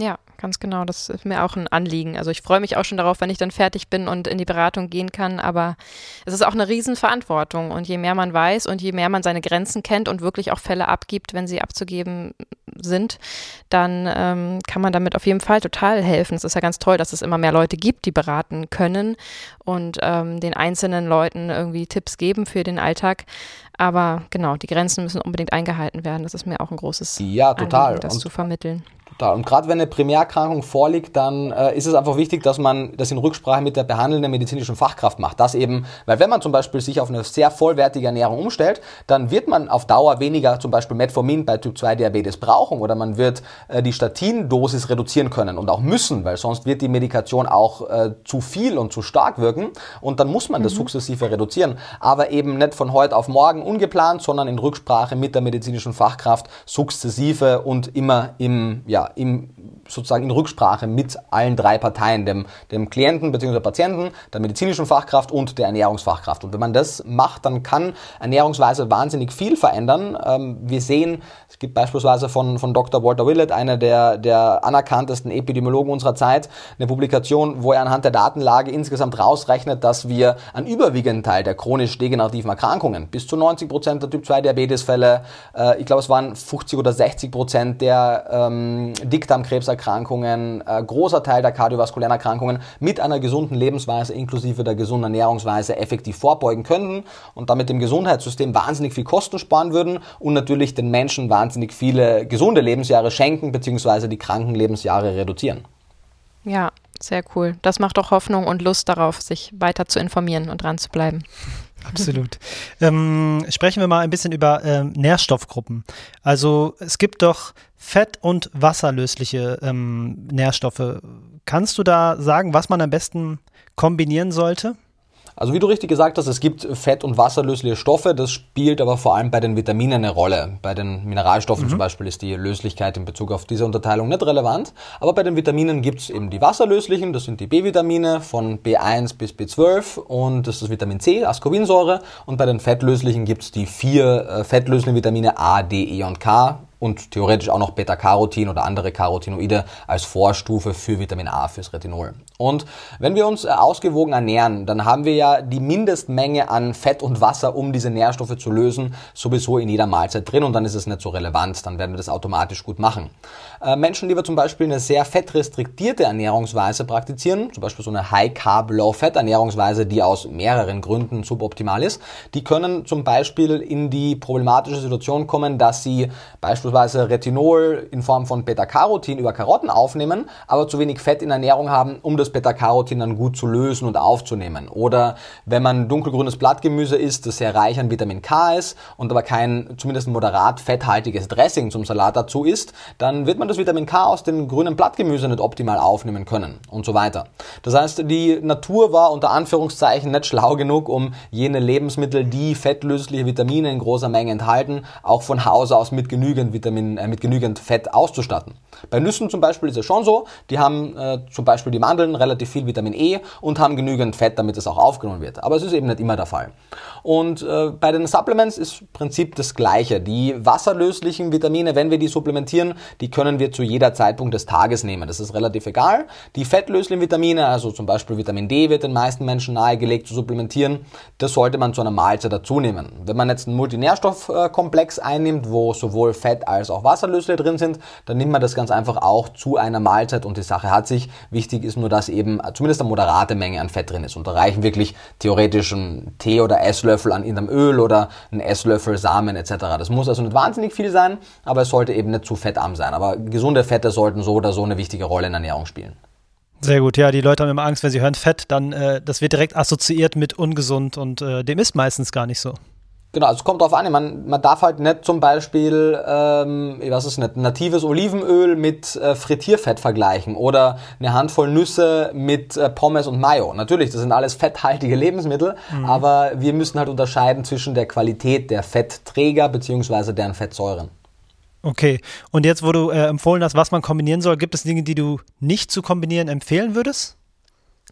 Ja, ganz genau. Das ist mir auch ein Anliegen. Also ich freue mich auch schon darauf, wenn ich dann fertig bin und in die Beratung gehen kann. Aber es ist auch eine Riesenverantwortung. Und je mehr man weiß und je mehr man seine Grenzen kennt und wirklich auch Fälle abgibt, wenn sie abzugeben sind, dann ähm, kann man damit auf jeden Fall total helfen. Es ist ja ganz toll, dass es immer mehr Leute gibt, die beraten können und ähm, den einzelnen Leuten irgendwie Tipps geben für den Alltag. Aber genau, die Grenzen müssen unbedingt eingehalten werden. Das ist mir auch ein großes ja, total. Anliegen, das und zu vermitteln. Total. Und gerade wenn eine Primärerkrankung vorliegt, dann äh, ist es einfach wichtig, dass man das in Rücksprache mit der behandelnden medizinischen Fachkraft macht. Das eben, weil wenn man zum Beispiel sich auf eine sehr vollwertige Ernährung umstellt, dann wird man auf Dauer weniger zum Beispiel Metformin bei Typ 2 Diabetes brauchen oder man wird äh, die Statindosis reduzieren können und auch müssen, weil sonst wird die Medikation auch äh, zu viel und zu stark wirken und dann muss man das mhm. sukzessive reduzieren. Aber eben nicht von heute auf morgen ungeplant, sondern in Rücksprache mit der medizinischen Fachkraft sukzessive und immer im, ja, im, sozusagen in Rücksprache mit allen drei Parteien, dem, dem Klienten bzw. Patienten, der medizinischen Fachkraft und der Ernährungsfachkraft. Und wenn man das macht, dann kann Ernährungsweise wahnsinnig viel verändern. Ähm, wir sehen, es gibt beispielsweise von, von Dr. Walter Willett, einer der, der anerkanntesten Epidemiologen unserer Zeit, eine Publikation, wo er anhand der Datenlage insgesamt rausrechnet, dass wir einen überwiegenden Teil der chronisch degenerativen Erkrankungen, bis zu 90 Prozent der Typ-2-Diabetesfälle, äh, ich glaube es waren 50 oder 60 Prozent der ähm, Dickdarmkrebserkrankungen, äh, großer Teil der kardiovaskulären Erkrankungen mit einer gesunden Lebensweise inklusive der gesunden Ernährungsweise effektiv vorbeugen könnten und damit dem Gesundheitssystem wahnsinnig viel Kosten sparen würden und natürlich den Menschen wahnsinnig viele gesunde Lebensjahre schenken bzw. die kranken Lebensjahre reduzieren. Ja, sehr cool. Das macht doch Hoffnung und Lust darauf, sich weiter zu informieren und dran zu bleiben. Absolut. ähm, sprechen wir mal ein bisschen über ähm, Nährstoffgruppen. Also es gibt doch fett- und wasserlösliche ähm, Nährstoffe. Kannst du da sagen, was man am besten kombinieren sollte? Also wie du richtig gesagt hast, es gibt fett- und wasserlösliche Stoffe, das spielt aber vor allem bei den Vitaminen eine Rolle. Bei den Mineralstoffen mhm. zum Beispiel ist die Löslichkeit in Bezug auf diese Unterteilung nicht relevant, aber bei den Vitaminen gibt es eben die wasserlöslichen, das sind die B-Vitamine von B1 bis B12 und das ist das Vitamin C, Ascorbinsäure und bei den fettlöslichen gibt es die vier äh, fettlöslichen Vitamine A, D, E und K, und theoretisch auch noch Beta-Carotin oder andere Carotinoide als Vorstufe für Vitamin A, fürs Retinol. Und wenn wir uns äh, ausgewogen ernähren, dann haben wir ja die Mindestmenge an Fett und Wasser, um diese Nährstoffe zu lösen, sowieso in jeder Mahlzeit drin und dann ist es nicht so relevant, dann werden wir das automatisch gut machen. Äh, Menschen, die wir zum Beispiel eine sehr fettrestriktierte Ernährungsweise praktizieren, zum Beispiel so eine High-Carb-Low-Fat-Ernährungsweise, die aus mehreren Gründen suboptimal ist, die können zum Beispiel in die problematische Situation kommen, dass sie beispielsweise Retinol in Form von Beta-Carotin über Karotten aufnehmen, aber zu wenig Fett in Ernährung haben, um das Beta-Carotin dann gut zu lösen und aufzunehmen. Oder wenn man dunkelgrünes Blattgemüse isst, das sehr reich an Vitamin K ist und aber kein zumindest moderat fetthaltiges Dressing zum Salat dazu isst, dann wird man das Vitamin K aus dem grünen Blattgemüse nicht optimal aufnehmen können und so weiter. Das heißt, die Natur war unter Anführungszeichen nicht schlau genug, um jene Lebensmittel, die fettlösliche Vitamine in großer Menge enthalten, auch von Hause aus mit genügend Vitamin, äh, mit genügend Fett auszustatten. Bei Nüssen zum Beispiel ist es schon so, die haben äh, zum Beispiel die Mandeln relativ viel Vitamin E und haben genügend Fett, damit es auch aufgenommen wird. Aber es ist eben nicht immer der Fall. Und äh, bei den Supplements ist im Prinzip das Gleiche. Die wasserlöslichen Vitamine, wenn wir die supplementieren, die können wir zu jeder Zeitpunkt des Tages nehmen. Das ist relativ egal. Die fettlöslichen Vitamine, also zum Beispiel Vitamin D, wird den meisten Menschen nahegelegt zu supplementieren. Das sollte man zu einer Mahlzeit dazu nehmen. Wenn man jetzt einen Multinährstoffkomplex einnimmt, wo sowohl Fett als auch Wasserlösliche drin sind, dann nimmt man das ganz einfach auch zu einer Mahlzeit und die Sache hat sich. Wichtig ist nur, dass eben zumindest eine moderate Menge an Fett drin ist. Und da reichen wirklich theoretisch ein Tee- oder Esslöffel an irgendeinem Öl oder ein Esslöffel Samen etc. Das muss also nicht wahnsinnig viel sein, aber es sollte eben nicht zu fettarm sein. Aber gesunde Fette sollten so oder so eine wichtige Rolle in der Ernährung spielen. Sehr gut, ja, die Leute haben immer Angst, wenn sie hören Fett, dann äh, das wird direkt assoziiert mit ungesund und äh, dem ist meistens gar nicht so. Genau, also es kommt drauf an. Man, man darf halt nicht zum Beispiel, ähm, ich weiß es nicht, natives Olivenöl mit äh, Frittierfett vergleichen oder eine Handvoll Nüsse mit äh, Pommes und Mayo. Natürlich, das sind alles fetthaltige Lebensmittel, mhm. aber wir müssen halt unterscheiden zwischen der Qualität der Fettträger beziehungsweise deren Fettsäuren. Okay, und jetzt, wo du äh, empfohlen hast, was man kombinieren soll, gibt es Dinge, die du nicht zu kombinieren empfehlen würdest?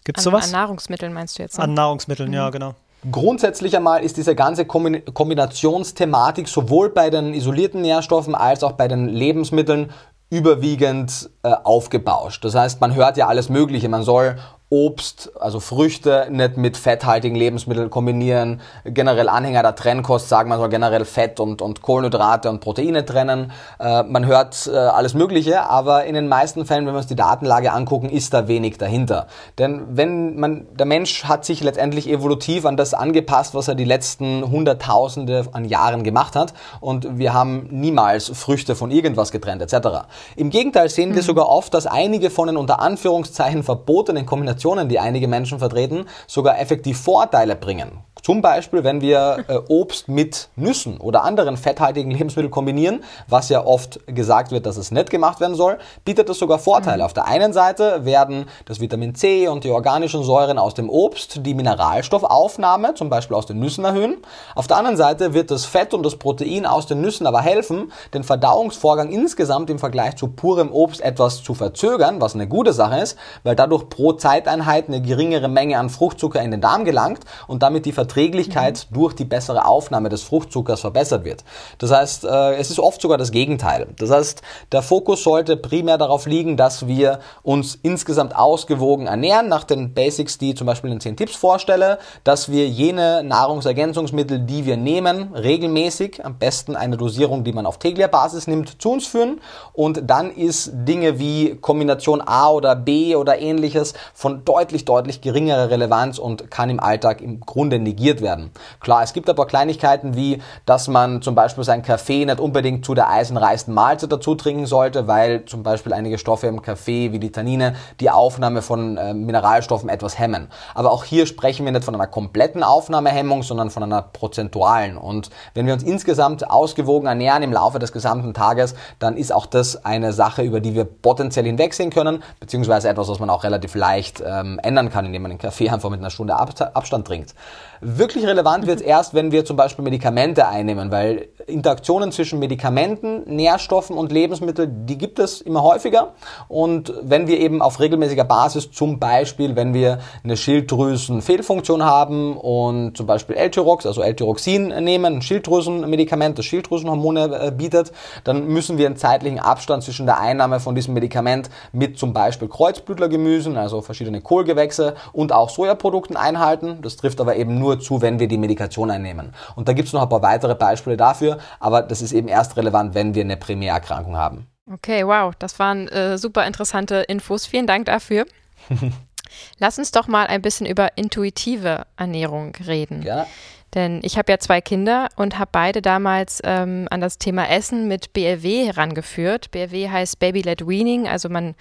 Gibt es sowas? An Nahrungsmitteln meinst du jetzt? Ne? An Nahrungsmitteln, mhm. ja, genau. Grundsätzlich einmal ist diese ganze Kombinationsthematik sowohl bei den isolierten Nährstoffen als auch bei den Lebensmitteln überwiegend äh, aufgebauscht. Das heißt, man hört ja alles Mögliche. Man soll Obst, also Früchte nicht mit fetthaltigen Lebensmitteln kombinieren. Generell Anhänger der Trennkost sagen, man soll generell Fett und, und Kohlenhydrate und Proteine trennen. Äh, man hört äh, alles Mögliche, aber in den meisten Fällen, wenn wir uns die Datenlage angucken, ist da wenig dahinter. Denn wenn man, der Mensch hat sich letztendlich evolutiv an das angepasst, was er die letzten Hunderttausende an Jahren gemacht hat und wir haben niemals Früchte von irgendwas getrennt etc. Im Gegenteil sehen wir mhm. sogar oft, dass einige von den unter Anführungszeichen verbotenen Kombinationen Kombinationen, die einige Menschen vertreten, sogar effektiv Vorteile bringen. Zum Beispiel, wenn wir äh, Obst mit Nüssen oder anderen fetthaltigen Lebensmitteln kombinieren, was ja oft gesagt wird, dass es nicht gemacht werden soll, bietet das sogar Vorteile. Mhm. Auf der einen Seite werden das Vitamin C und die organischen Säuren aus dem Obst die Mineralstoffaufnahme, zum Beispiel aus den Nüssen, erhöhen. Auf der anderen Seite wird das Fett und das Protein aus den Nüssen aber helfen, den Verdauungsvorgang insgesamt im Vergleich zu purem Obst etwas zu verzögern, was eine gute Sache ist, weil dadurch pro Zeiteinheit eine geringere Menge an Fruchtzucker in den Darm gelangt und damit die Verträglichkeit Verträglichkeit mhm. durch die bessere Aufnahme des Fruchtzuckers verbessert wird. Das heißt, äh, es ist oft sogar das Gegenteil. Das heißt, der Fokus sollte primär darauf liegen, dass wir uns insgesamt ausgewogen ernähren, nach den Basics, die zum Beispiel in 10 Tipps vorstelle, dass wir jene Nahrungsergänzungsmittel, die wir nehmen, regelmäßig, am besten eine Dosierung, die man auf täglicher Basis nimmt, zu uns führen. Und dann ist Dinge wie Kombination A oder B oder ähnliches von deutlich, deutlich geringerer Relevanz und kann im Alltag im Grunde negiert negiert werden. Klar, es gibt aber Kleinigkeiten wie, dass man zum Beispiel seinen Kaffee nicht unbedingt zu der eisenreichsten Mahlzeit dazu trinken sollte, weil zum Beispiel einige Stoffe im Kaffee wie die Tannine die Aufnahme von äh, Mineralstoffen etwas hemmen. Aber auch hier sprechen wir nicht von einer kompletten Aufnahmehemmung, sondern von einer prozentualen. Und wenn wir uns insgesamt ausgewogen ernähren im Laufe des gesamten Tages, dann ist auch das eine Sache, über die wir potenziell hinwegsehen können, beziehungsweise etwas, was man auch relativ leicht ähm, ändern kann, indem man den Kaffee einfach mit einer Stunde Abstand trinkt. Wirklich relevant wird es erst, wenn wir zum Beispiel Medikamente einnehmen, weil Interaktionen zwischen Medikamenten, Nährstoffen und Lebensmitteln, die gibt es immer häufiger. Und wenn wir eben auf regelmäßiger Basis, zum Beispiel, wenn wir eine Schilddrüsenfehlfunktion haben und zum Beispiel L-Tyrox, also L-Tyroxin nehmen, ein Schilddrüsenmedikament, das Schilddrüsenhormone äh, bietet, dann müssen wir einen zeitlichen Abstand zwischen der Einnahme von diesem Medikament mit zum Beispiel Kreuzblütlergemüsen, also verschiedene Kohlgewächse und auch Sojaprodukten einhalten. Das trifft aber eben nur zu, wenn wir die Medikation einnehmen. Und da gibt es noch ein paar weitere Beispiele dafür, aber das ist eben erst relevant, wenn wir eine Primärerkrankung haben. Okay, wow, das waren äh, super interessante Infos. Vielen Dank dafür. Lass uns doch mal ein bisschen über intuitive Ernährung reden. Ja. Denn ich habe ja zwei Kinder und habe beide damals ähm, an das Thema Essen mit BLW herangeführt. BLW heißt Baby-led Weaning, also man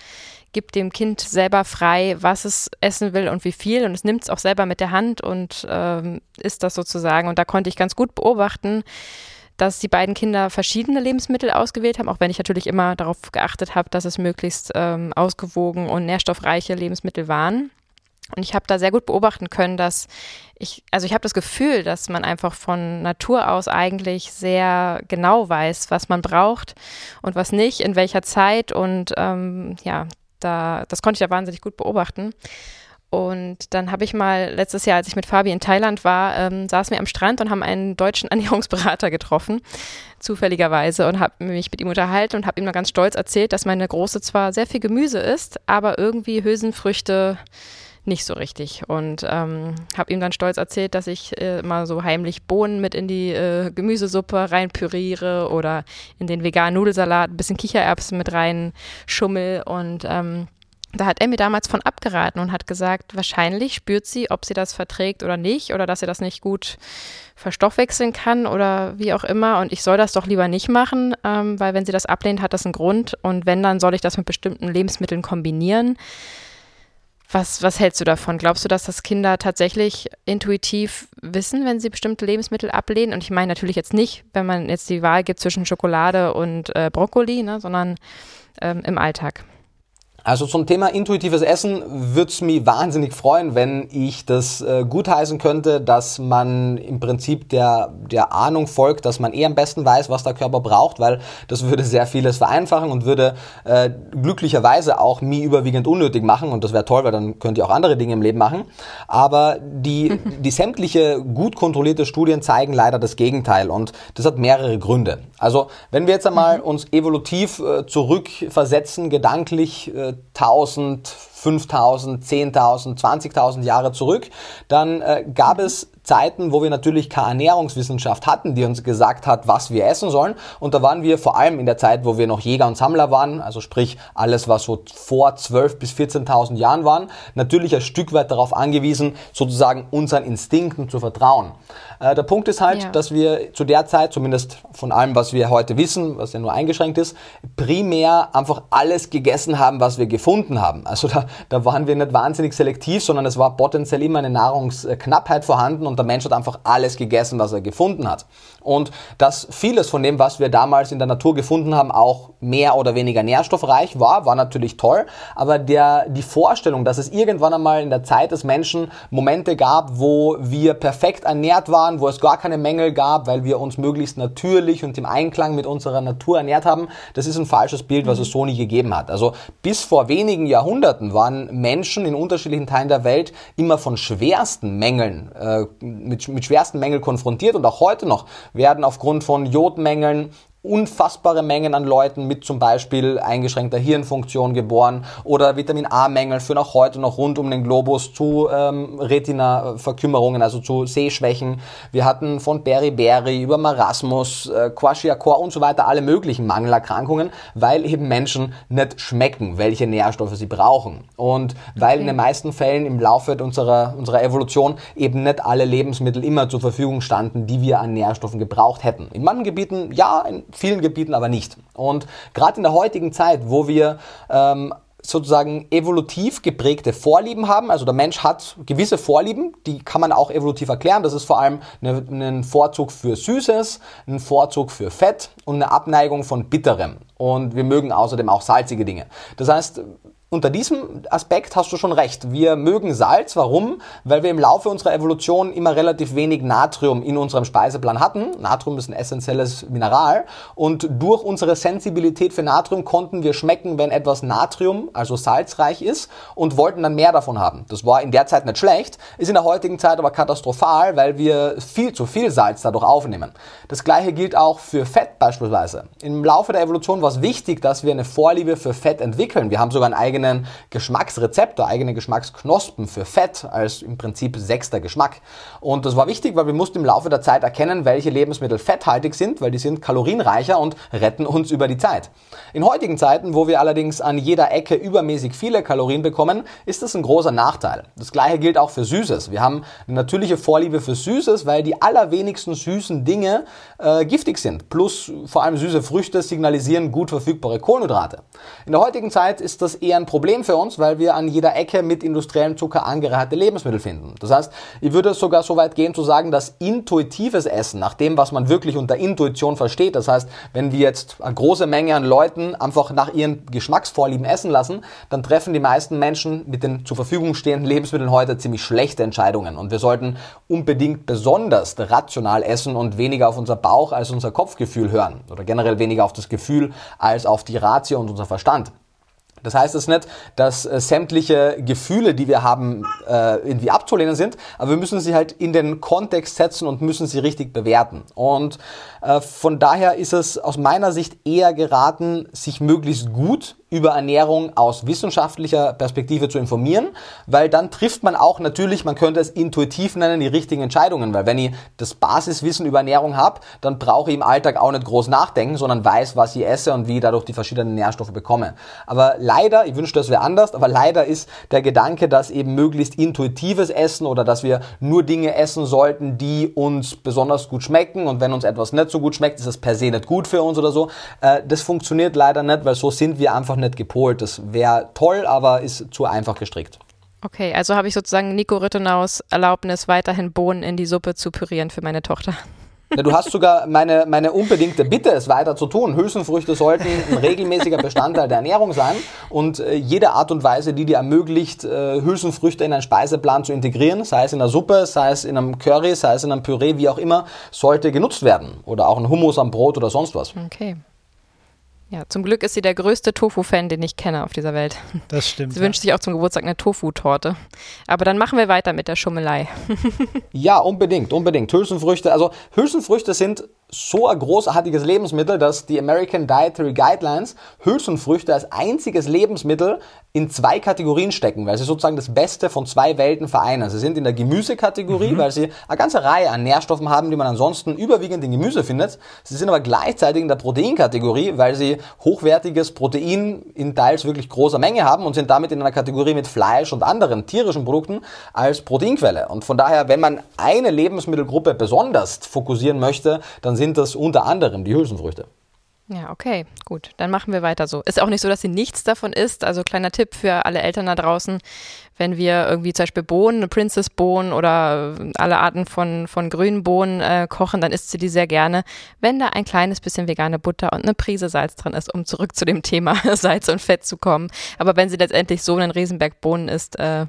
gibt dem Kind selber frei, was es essen will und wie viel. Und es nimmt es auch selber mit der Hand und ähm, isst das sozusagen. Und da konnte ich ganz gut beobachten, dass die beiden Kinder verschiedene Lebensmittel ausgewählt haben, auch wenn ich natürlich immer darauf geachtet habe, dass es möglichst ähm, ausgewogen und nährstoffreiche Lebensmittel waren. Und ich habe da sehr gut beobachten können, dass ich, also ich habe das Gefühl, dass man einfach von Natur aus eigentlich sehr genau weiß, was man braucht und was nicht, in welcher Zeit. Und ähm, ja, da, das konnte ich da wahnsinnig gut beobachten. Und dann habe ich mal letztes Jahr, als ich mit Fabi in Thailand war, ähm, saßen wir am Strand und haben einen deutschen Ernährungsberater getroffen, zufälligerweise, und habe mich mit ihm unterhalten und habe ihm mal ganz stolz erzählt, dass meine Große zwar sehr viel Gemüse isst, aber irgendwie Hülsenfrüchte nicht so richtig. Und ähm, habe ihm dann stolz erzählt, dass ich äh, mal so heimlich Bohnen mit in die äh, Gemüsesuppe reinpüriere oder in den veganen Nudelsalat ein bisschen Kichererbsen mit rein schummel. Und ähm, da hat er mir damals von abgeraten und hat gesagt, wahrscheinlich spürt sie, ob sie das verträgt oder nicht oder dass sie das nicht gut verstoffwechseln kann oder wie auch immer. Und ich soll das doch lieber nicht machen, ähm, weil wenn sie das ablehnt, hat das einen Grund. Und wenn, dann soll ich das mit bestimmten Lebensmitteln kombinieren. Was, was hältst du davon? Glaubst du, dass das Kinder tatsächlich intuitiv wissen, wenn sie bestimmte Lebensmittel ablehnen? Und ich meine natürlich jetzt nicht, wenn man jetzt die Wahl gibt zwischen Schokolade und äh, Brokkoli, ne, sondern ähm, im Alltag. Also zum Thema intuitives Essen würde es mich wahnsinnig freuen, wenn ich das äh, gutheißen könnte, dass man im Prinzip der, der Ahnung folgt, dass man eh am besten weiß, was der Körper braucht, weil das würde sehr vieles vereinfachen und würde äh, glücklicherweise auch mich überwiegend unnötig machen und das wäre toll, weil dann könnt ihr auch andere Dinge im Leben machen. Aber die, die sämtliche gut kontrollierte Studien zeigen leider das Gegenteil und das hat mehrere Gründe. Also wenn wir jetzt einmal uns evolutiv äh, zurückversetzen, gedanklich äh, 1000, 5000, 10.000, 20.000 Jahre zurück, dann äh, gab es Zeiten, wo wir natürlich keine Ernährungswissenschaft hatten, die uns gesagt hat, was wir essen sollen. Und da waren wir vor allem in der Zeit, wo wir noch Jäger und Sammler waren, also sprich alles, was so vor 12.000 bis 14.000 Jahren waren, natürlich ein Stück weit darauf angewiesen, sozusagen unseren Instinkten zu vertrauen. Äh, der Punkt ist halt, ja. dass wir zu der Zeit, zumindest von allem, was wir heute wissen, was ja nur eingeschränkt ist, primär einfach alles gegessen haben, was wir gefunden haben. Also da, da waren wir nicht wahnsinnig selektiv, sondern es war potenziell immer eine Nahrungsknappheit vorhanden und der Mensch hat einfach alles gegessen, was er gefunden hat. Und dass vieles von dem, was wir damals in der Natur gefunden haben, auch mehr oder weniger nährstoffreich war, war natürlich toll. Aber der, die Vorstellung, dass es irgendwann einmal in der Zeit des Menschen Momente gab, wo wir perfekt ernährt waren, wo es gar keine Mängel gab, weil wir uns möglichst natürlich und im Einklang mit unserer Natur ernährt haben, das ist ein falsches Bild, was es so nie gegeben hat. Also bis vor wenigen Jahrhunderten waren Menschen in unterschiedlichen Teilen der Welt immer von schwersten Mängeln äh, mit, mit schwersten Mängeln konfrontiert und auch heute noch werden aufgrund von Jodmängeln unfassbare Mengen an Leuten mit zum Beispiel eingeschränkter Hirnfunktion geboren oder Vitamin A-Mängel führen auch heute noch rund um den Globus zu ähm, Retina-Verkümmerungen, also zu Sehschwächen. Wir hatten von Beriberi über Marasmus, äh, Kwashiorkor und so weiter alle möglichen Mangelerkrankungen, weil eben Menschen nicht schmecken, welche Nährstoffe sie brauchen. Und weil okay. in den meisten Fällen im Laufe unserer, unserer Evolution eben nicht alle Lebensmittel immer zur Verfügung standen, die wir an Nährstoffen gebraucht hätten. In manchen Gebieten ja, in vielen Gebieten aber nicht. Und gerade in der heutigen Zeit, wo wir ähm, sozusagen evolutiv geprägte Vorlieben haben. Also der Mensch hat gewisse Vorlieben, die kann man auch evolutiv erklären. Das ist vor allem ein Vorzug für Süßes, ein Vorzug für Fett und eine Abneigung von Bitterem. Und wir mögen außerdem auch salzige Dinge. Das heißt, unter diesem Aspekt hast du schon recht. Wir mögen Salz. Warum? Weil wir im Laufe unserer Evolution immer relativ wenig Natrium in unserem Speiseplan hatten. Natrium ist ein essentielles Mineral. Und durch unsere Sensibilität für Natrium konnten wir schmecken, wenn etwas Natrium, also salzreich ist, und wollten dann mehr davon haben. Das war in der Zeit nicht schlecht, ist in der heutigen Zeit aber katastrophal, weil wir viel zu viel Salz dadurch aufnehmen. Das gleiche gilt auch für Fett beispielsweise. Im Laufe der Evolution war es wichtig, dass wir eine Vorliebe für Fett entwickeln. Wir haben sogar einen eigenen eigenen Geschmacksrezeptor, eigene Geschmacksknospen für Fett als im Prinzip sechster Geschmack. Und das war wichtig, weil wir mussten im Laufe der Zeit erkennen, welche Lebensmittel fetthaltig sind, weil die sind kalorienreicher und retten uns über die Zeit. In heutigen Zeiten, wo wir allerdings an jeder Ecke übermäßig viele Kalorien bekommen, ist das ein großer Nachteil. Das gleiche gilt auch für Süßes. Wir haben eine natürliche Vorliebe für Süßes, weil die allerwenigsten süßen Dinge äh, giftig sind. Plus vor allem süße Früchte signalisieren gut verfügbare Kohlenhydrate. In der heutigen Zeit ist das eher ein Problem für uns, weil wir an jeder Ecke mit industriellem Zucker angereicherte Lebensmittel finden. Das heißt, ich würde sogar so weit gehen zu sagen, dass intuitives Essen, nach dem, was man wirklich unter Intuition versteht, das heißt, wenn wir jetzt eine große Menge an Leuten einfach nach ihren Geschmacksvorlieben essen lassen, dann treffen die meisten Menschen mit den zur Verfügung stehenden Lebensmitteln heute ziemlich schlechte Entscheidungen. Und wir sollten unbedingt besonders rational essen und weniger auf unser Bauch als unser Kopfgefühl hören. Oder generell weniger auf das Gefühl als auf die Ratio und unser Verstand. Das heißt es nicht, dass äh, sämtliche Gefühle, die wir haben, äh, irgendwie abzulehnen sind, aber wir müssen sie halt in den Kontext setzen und müssen sie richtig bewerten. Und äh, von daher ist es aus meiner Sicht eher geraten, sich möglichst gut über Ernährung aus wissenschaftlicher Perspektive zu informieren, weil dann trifft man auch natürlich, man könnte es intuitiv nennen, die richtigen Entscheidungen, weil wenn ich das Basiswissen über Ernährung habe, dann brauche ich im Alltag auch nicht groß nachdenken, sondern weiß, was ich esse und wie ich dadurch die verschiedenen Nährstoffe bekomme. Aber leider, ich wünschte, es wäre anders, aber leider ist der Gedanke, dass eben möglichst intuitives Essen oder dass wir nur Dinge essen sollten, die uns besonders gut schmecken und wenn uns etwas nicht so gut schmeckt, ist das per se nicht gut für uns oder so. Äh, das funktioniert leider nicht, weil so sind wir einfach nicht nicht gepolt. Das wäre toll, aber ist zu einfach gestrickt. Okay, also habe ich sozusagen Nico Rittenaus Erlaubnis, weiterhin Bohnen in die Suppe zu pürieren für meine Tochter. Ja, du hast sogar meine, meine unbedingte Bitte, es weiter zu tun. Hülsenfrüchte sollten ein regelmäßiger Bestandteil der Ernährung sein und äh, jede Art und Weise, die dir ermöglicht, äh, Hülsenfrüchte in einen Speiseplan zu integrieren, sei es in einer Suppe, sei es in einem Curry, sei es in einem Püree, wie auch immer, sollte genutzt werden. Oder auch ein Hummus am Brot oder sonst was. Okay. Ja, zum Glück ist sie der größte Tofu-Fan, den ich kenne auf dieser Welt. Das stimmt. Sie ja. wünscht sich auch zum Geburtstag eine Tofu-Torte. Aber dann machen wir weiter mit der Schummelei. ja, unbedingt, unbedingt. Hülsenfrüchte, also Hülsenfrüchte sind so ein großartiges Lebensmittel, dass die American Dietary Guidelines Hülsenfrüchte als einziges Lebensmittel in zwei Kategorien stecken, weil sie sozusagen das Beste von zwei Welten vereinen. Sie sind in der Gemüsekategorie, mhm. weil sie eine ganze Reihe an Nährstoffen haben, die man ansonsten überwiegend in Gemüse findet. Sie sind aber gleichzeitig in der Proteinkategorie, weil sie hochwertiges Protein in teils wirklich großer Menge haben und sind damit in einer Kategorie mit Fleisch und anderen tierischen Produkten als Proteinquelle. Und von daher, wenn man eine Lebensmittelgruppe besonders fokussieren möchte, dann sind das unter anderem die Hülsenfrüchte. Ja, okay, gut. Dann machen wir weiter so. Ist auch nicht so, dass sie nichts davon isst. Also kleiner Tipp für alle Eltern da draußen wenn wir irgendwie zum Beispiel Bohnen, Princess Bohnen oder alle Arten von, von grünen Bohnen äh, kochen, dann isst sie die sehr gerne, wenn da ein kleines bisschen vegane Butter und eine Prise Salz drin ist, um zurück zu dem Thema Salz und Fett zu kommen. Aber wenn sie letztendlich so einen Riesenberg Bohnen isst, äh,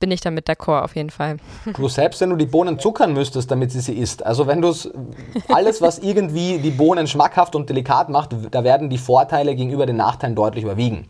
bin ich damit d'accord auf jeden Fall. Du selbst, wenn du die Bohnen zuckern müsstest, damit sie sie isst. Also wenn du es, alles was irgendwie die Bohnen schmackhaft und delikat macht, da werden die Vorteile gegenüber den Nachteilen deutlich überwiegen.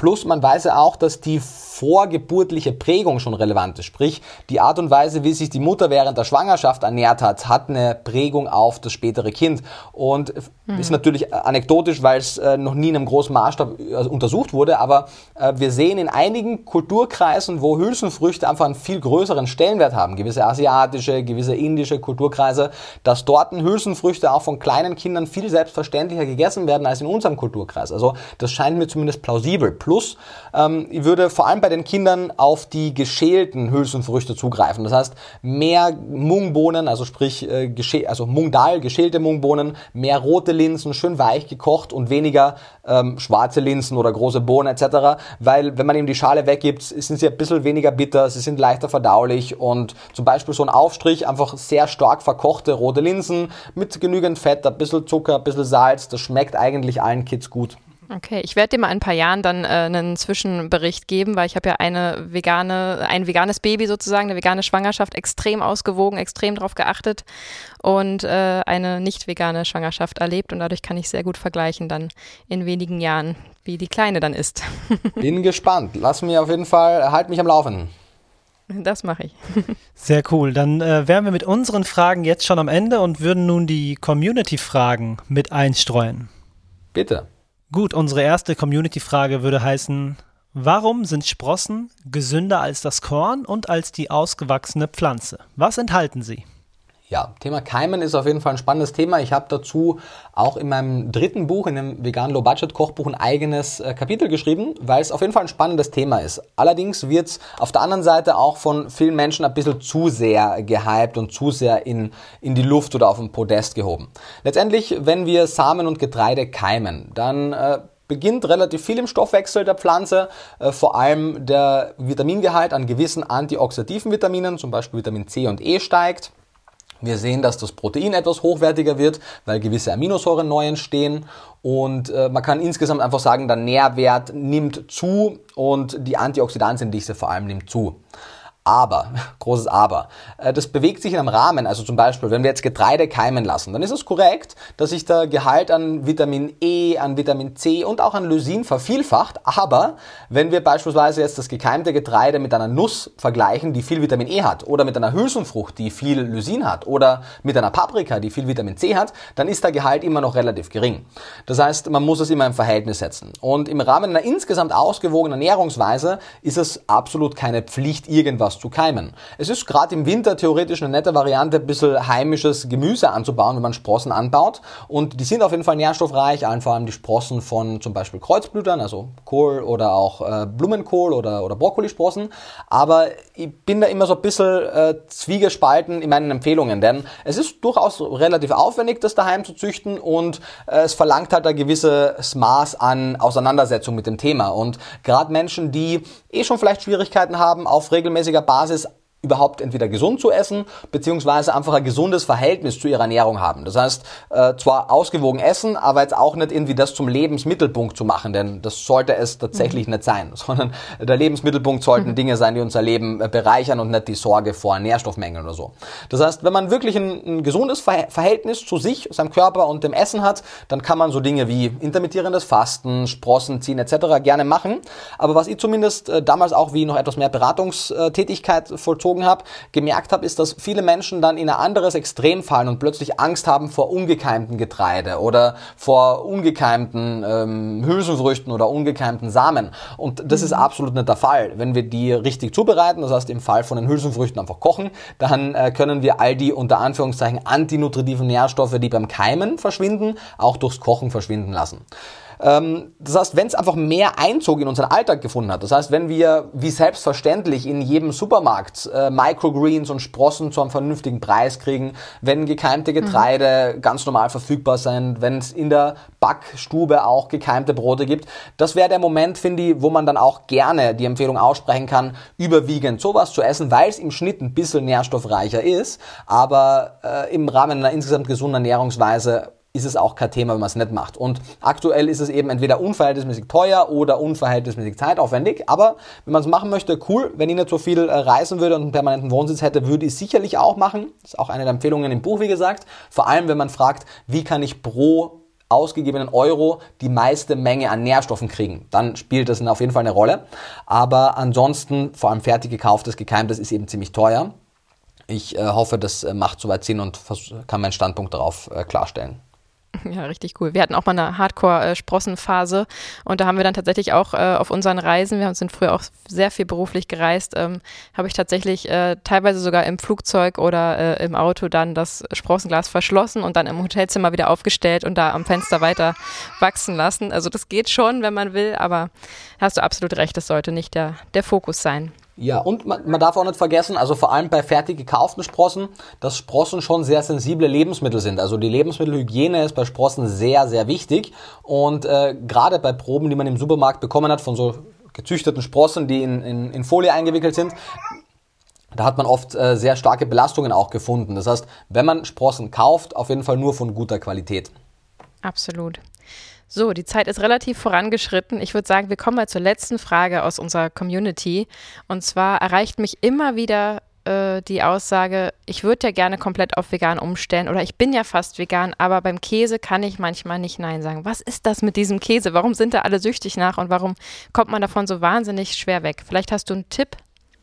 Plus man weiß ja auch, dass die vorgeburtliche Prägung schon relevant ist. Sprich, die Art und Weise, wie sich die Mutter während der Schwangerschaft ernährt hat, hat eine Prägung auf das spätere Kind. Und mhm. ist natürlich anekdotisch, weil es äh, noch nie in einem großen Maßstab äh, untersucht wurde, aber äh, wir sehen in einigen Kulturkreisen, wo Hülsenfrüchte einfach einen viel größeren Stellenwert haben, gewisse asiatische, gewisse indische Kulturkreise, dass dort Hülsenfrüchte auch von kleinen Kindern viel selbstverständlicher gegessen werden als in unserem Kulturkreis. Also das scheint mir zumindest plausibel. Plus, ähm, ich würde vor allem bei den Kindern auf die geschälten Hülsenfrüchte zugreifen. Das heißt, mehr Mungbohnen, also sprich, äh, also Mungdal, geschälte Mungbohnen, mehr rote Linsen, schön weich gekocht und weniger ähm, schwarze Linsen oder große Bohnen etc. Weil, wenn man eben die Schale weggibt, sind sie ein bisschen weniger bitter, sie sind leichter verdaulich und zum Beispiel so ein Aufstrich, einfach sehr stark verkochte rote Linsen mit genügend Fett, ein bisschen Zucker, ein bisschen Salz, das schmeckt eigentlich allen Kids gut. Okay, ich werde dir mal in ein paar Jahren dann äh, einen Zwischenbericht geben, weil ich habe ja eine vegane, ein veganes Baby sozusagen, eine vegane Schwangerschaft extrem ausgewogen, extrem darauf geachtet und äh, eine nicht vegane Schwangerschaft erlebt und dadurch kann ich sehr gut vergleichen dann in wenigen Jahren, wie die Kleine dann ist. Bin gespannt. Lass mir auf jeden Fall, halt mich am Laufen. Das mache ich. Sehr cool. Dann äh, wären wir mit unseren Fragen jetzt schon am Ende und würden nun die Community-Fragen mit einstreuen. Bitte. Gut, unsere erste Community-Frage würde heißen, warum sind Sprossen gesünder als das Korn und als die ausgewachsene Pflanze? Was enthalten sie? Ja, Thema Keimen ist auf jeden Fall ein spannendes Thema. Ich habe dazu auch in meinem dritten Buch, in dem veganen Low Budget Kochbuch, ein eigenes äh, Kapitel geschrieben, weil es auf jeden Fall ein spannendes Thema ist. Allerdings wird es auf der anderen Seite auch von vielen Menschen ein bisschen zu sehr gehypt und zu sehr in, in die Luft oder auf den Podest gehoben. Letztendlich, wenn wir Samen und Getreide keimen, dann äh, beginnt relativ viel im Stoffwechsel der Pflanze, äh, vor allem der Vitamingehalt an gewissen antioxidativen Vitaminen, zum Beispiel Vitamin C und E steigt. Wir sehen, dass das Protein etwas hochwertiger wird, weil gewisse Aminosäuren neu entstehen und äh, man kann insgesamt einfach sagen, der Nährwert nimmt zu und die Antioxidantiendichte vor allem nimmt zu. Aber, großes Aber, äh, das bewegt sich in einem Rahmen. Also zum Beispiel, wenn wir jetzt Getreide keimen lassen, dann ist es korrekt, dass sich der Gehalt an Vitamin E, an Vitamin C und auch an Lysin vervielfacht. Aber wenn wir beispielsweise jetzt das gekeimte Getreide mit einer Nuss vergleichen, die viel Vitamin E hat, oder mit einer Hülsenfrucht, die viel Lysin hat, oder mit einer Paprika, die viel Vitamin C hat, dann ist der Gehalt immer noch relativ gering. Das heißt, man muss es immer im Verhältnis setzen. Und im Rahmen einer insgesamt ausgewogenen Ernährungsweise ist es absolut keine Pflicht, irgendwas zu keimen. Es ist gerade im Winter theoretisch eine nette Variante, ein bisschen heimisches Gemüse anzubauen, wenn man Sprossen anbaut. Und die sind auf jeden Fall nährstoffreich, vor allem die Sprossen von zum Beispiel Kreuzblütern, also Kohl oder auch äh, Blumenkohl oder, oder Brokkolisprossen. Aber ich bin da immer so ein bisschen äh, zwiegespalten in meinen Empfehlungen, denn es ist durchaus relativ aufwendig, das daheim zu züchten und äh, es verlangt halt ein gewisses Maß an Auseinandersetzung mit dem Thema. Und gerade Menschen, die eh schon vielleicht Schwierigkeiten haben, auf regelmäßiger Basis überhaupt entweder gesund zu essen, beziehungsweise einfach ein gesundes Verhältnis zu ihrer Ernährung haben. Das heißt, äh, zwar ausgewogen essen, aber jetzt auch nicht irgendwie das zum Lebensmittelpunkt zu machen, denn das sollte es tatsächlich mhm. nicht sein, sondern der Lebensmittelpunkt sollten mhm. Dinge sein, die unser Leben äh, bereichern und nicht die Sorge vor Nährstoffmängeln oder so. Das heißt, wenn man wirklich ein, ein gesundes Verhältnis zu sich, seinem Körper und dem Essen hat, dann kann man so Dinge wie intermittierendes Fasten, Sprossen ziehen etc. gerne machen. Aber was ich zumindest äh, damals auch wie noch etwas mehr Beratungstätigkeit vollzogen gezogen habe, gemerkt habe, ist, dass viele Menschen dann in ein anderes Extrem fallen und plötzlich Angst haben vor ungekeimten Getreide oder vor ungekeimten ähm, Hülsenfrüchten oder ungekeimten Samen. Und das mhm. ist absolut nicht der Fall. Wenn wir die richtig zubereiten, das heißt im Fall von den Hülsenfrüchten einfach kochen, dann äh, können wir all die unter Anführungszeichen antinutritiven Nährstoffe, die beim Keimen verschwinden, auch durchs Kochen verschwinden lassen. Ähm, das heißt, wenn es einfach mehr Einzug in unseren Alltag gefunden hat, das heißt, wenn wir wie selbstverständlich in jedem Supermarkt äh, Microgreens und Sprossen zu einem vernünftigen Preis kriegen, wenn gekeimte Getreide mhm. ganz normal verfügbar sind, wenn es in der Backstube auch gekeimte Brote gibt, das wäre der Moment, finde ich, wo man dann auch gerne die Empfehlung aussprechen kann, überwiegend sowas zu essen, weil es im Schnitt ein bisschen nährstoffreicher ist, aber äh, im Rahmen einer insgesamt gesunden Ernährungsweise ist es auch kein Thema, wenn man es nicht macht. Und aktuell ist es eben entweder unverhältnismäßig teuer oder unverhältnismäßig zeitaufwendig. Aber wenn man es machen möchte, cool. Wenn ich nicht so viel äh, reisen würde und einen permanenten Wohnsitz hätte, würde ich es sicherlich auch machen. Das ist auch eine der Empfehlungen im Buch, wie gesagt. Vor allem, wenn man fragt, wie kann ich pro ausgegebenen Euro die meiste Menge an Nährstoffen kriegen. Dann spielt das auf jeden Fall eine Rolle. Aber ansonsten, vor allem fertig gekauftes, gekeimtes, ist eben ziemlich teuer. Ich äh, hoffe, das äh, macht soweit Sinn und kann meinen Standpunkt darauf äh, klarstellen. Ja, richtig cool. Wir hatten auch mal eine Hardcore-Sprossenphase und da haben wir dann tatsächlich auch äh, auf unseren Reisen, wir sind früher auch sehr viel beruflich gereist, ähm, habe ich tatsächlich äh, teilweise sogar im Flugzeug oder äh, im Auto dann das Sprossenglas verschlossen und dann im Hotelzimmer wieder aufgestellt und da am Fenster weiter wachsen lassen. Also das geht schon, wenn man will, aber hast du absolut recht, das sollte nicht der, der Fokus sein. Ja, und man, man, darf auch nicht vergessen, also vor allem bei fertig gekauften Sprossen, dass Sprossen schon sehr sensible Lebensmittel sind. Also die Lebensmittelhygiene ist bei Sprossen sehr, sehr wichtig. Und äh, gerade bei Proben, die man im Supermarkt bekommen hat, von so gezüchteten Sprossen, die in, in, in Folie eingewickelt sind, da hat man oft äh, sehr starke Belastungen auch gefunden. Das heißt, wenn man Sprossen kauft, auf jeden Fall nur von guter Qualität. Absolut. So, die Zeit ist relativ vorangeschritten. Ich würde sagen, wir kommen mal zur letzten Frage aus unserer Community. Und zwar erreicht mich immer wieder äh, die Aussage, ich würde ja gerne komplett auf vegan umstellen oder ich bin ja fast vegan, aber beim Käse kann ich manchmal nicht Nein sagen. Was ist das mit diesem Käse? Warum sind da alle süchtig nach und warum kommt man davon so wahnsinnig schwer weg? Vielleicht hast du einen Tipp?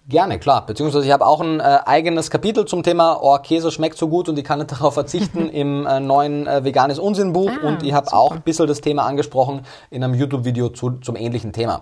Gerne, klar. Beziehungsweise ich habe auch ein äh, eigenes Kapitel zum Thema, oh, Käse schmeckt so gut und ich kann nicht darauf verzichten im äh, neuen äh, Veganes Unsinnbuch. Ah, und ich habe auch ein bisschen das Thema angesprochen in einem YouTube-Video zu, zum ähnlichen Thema.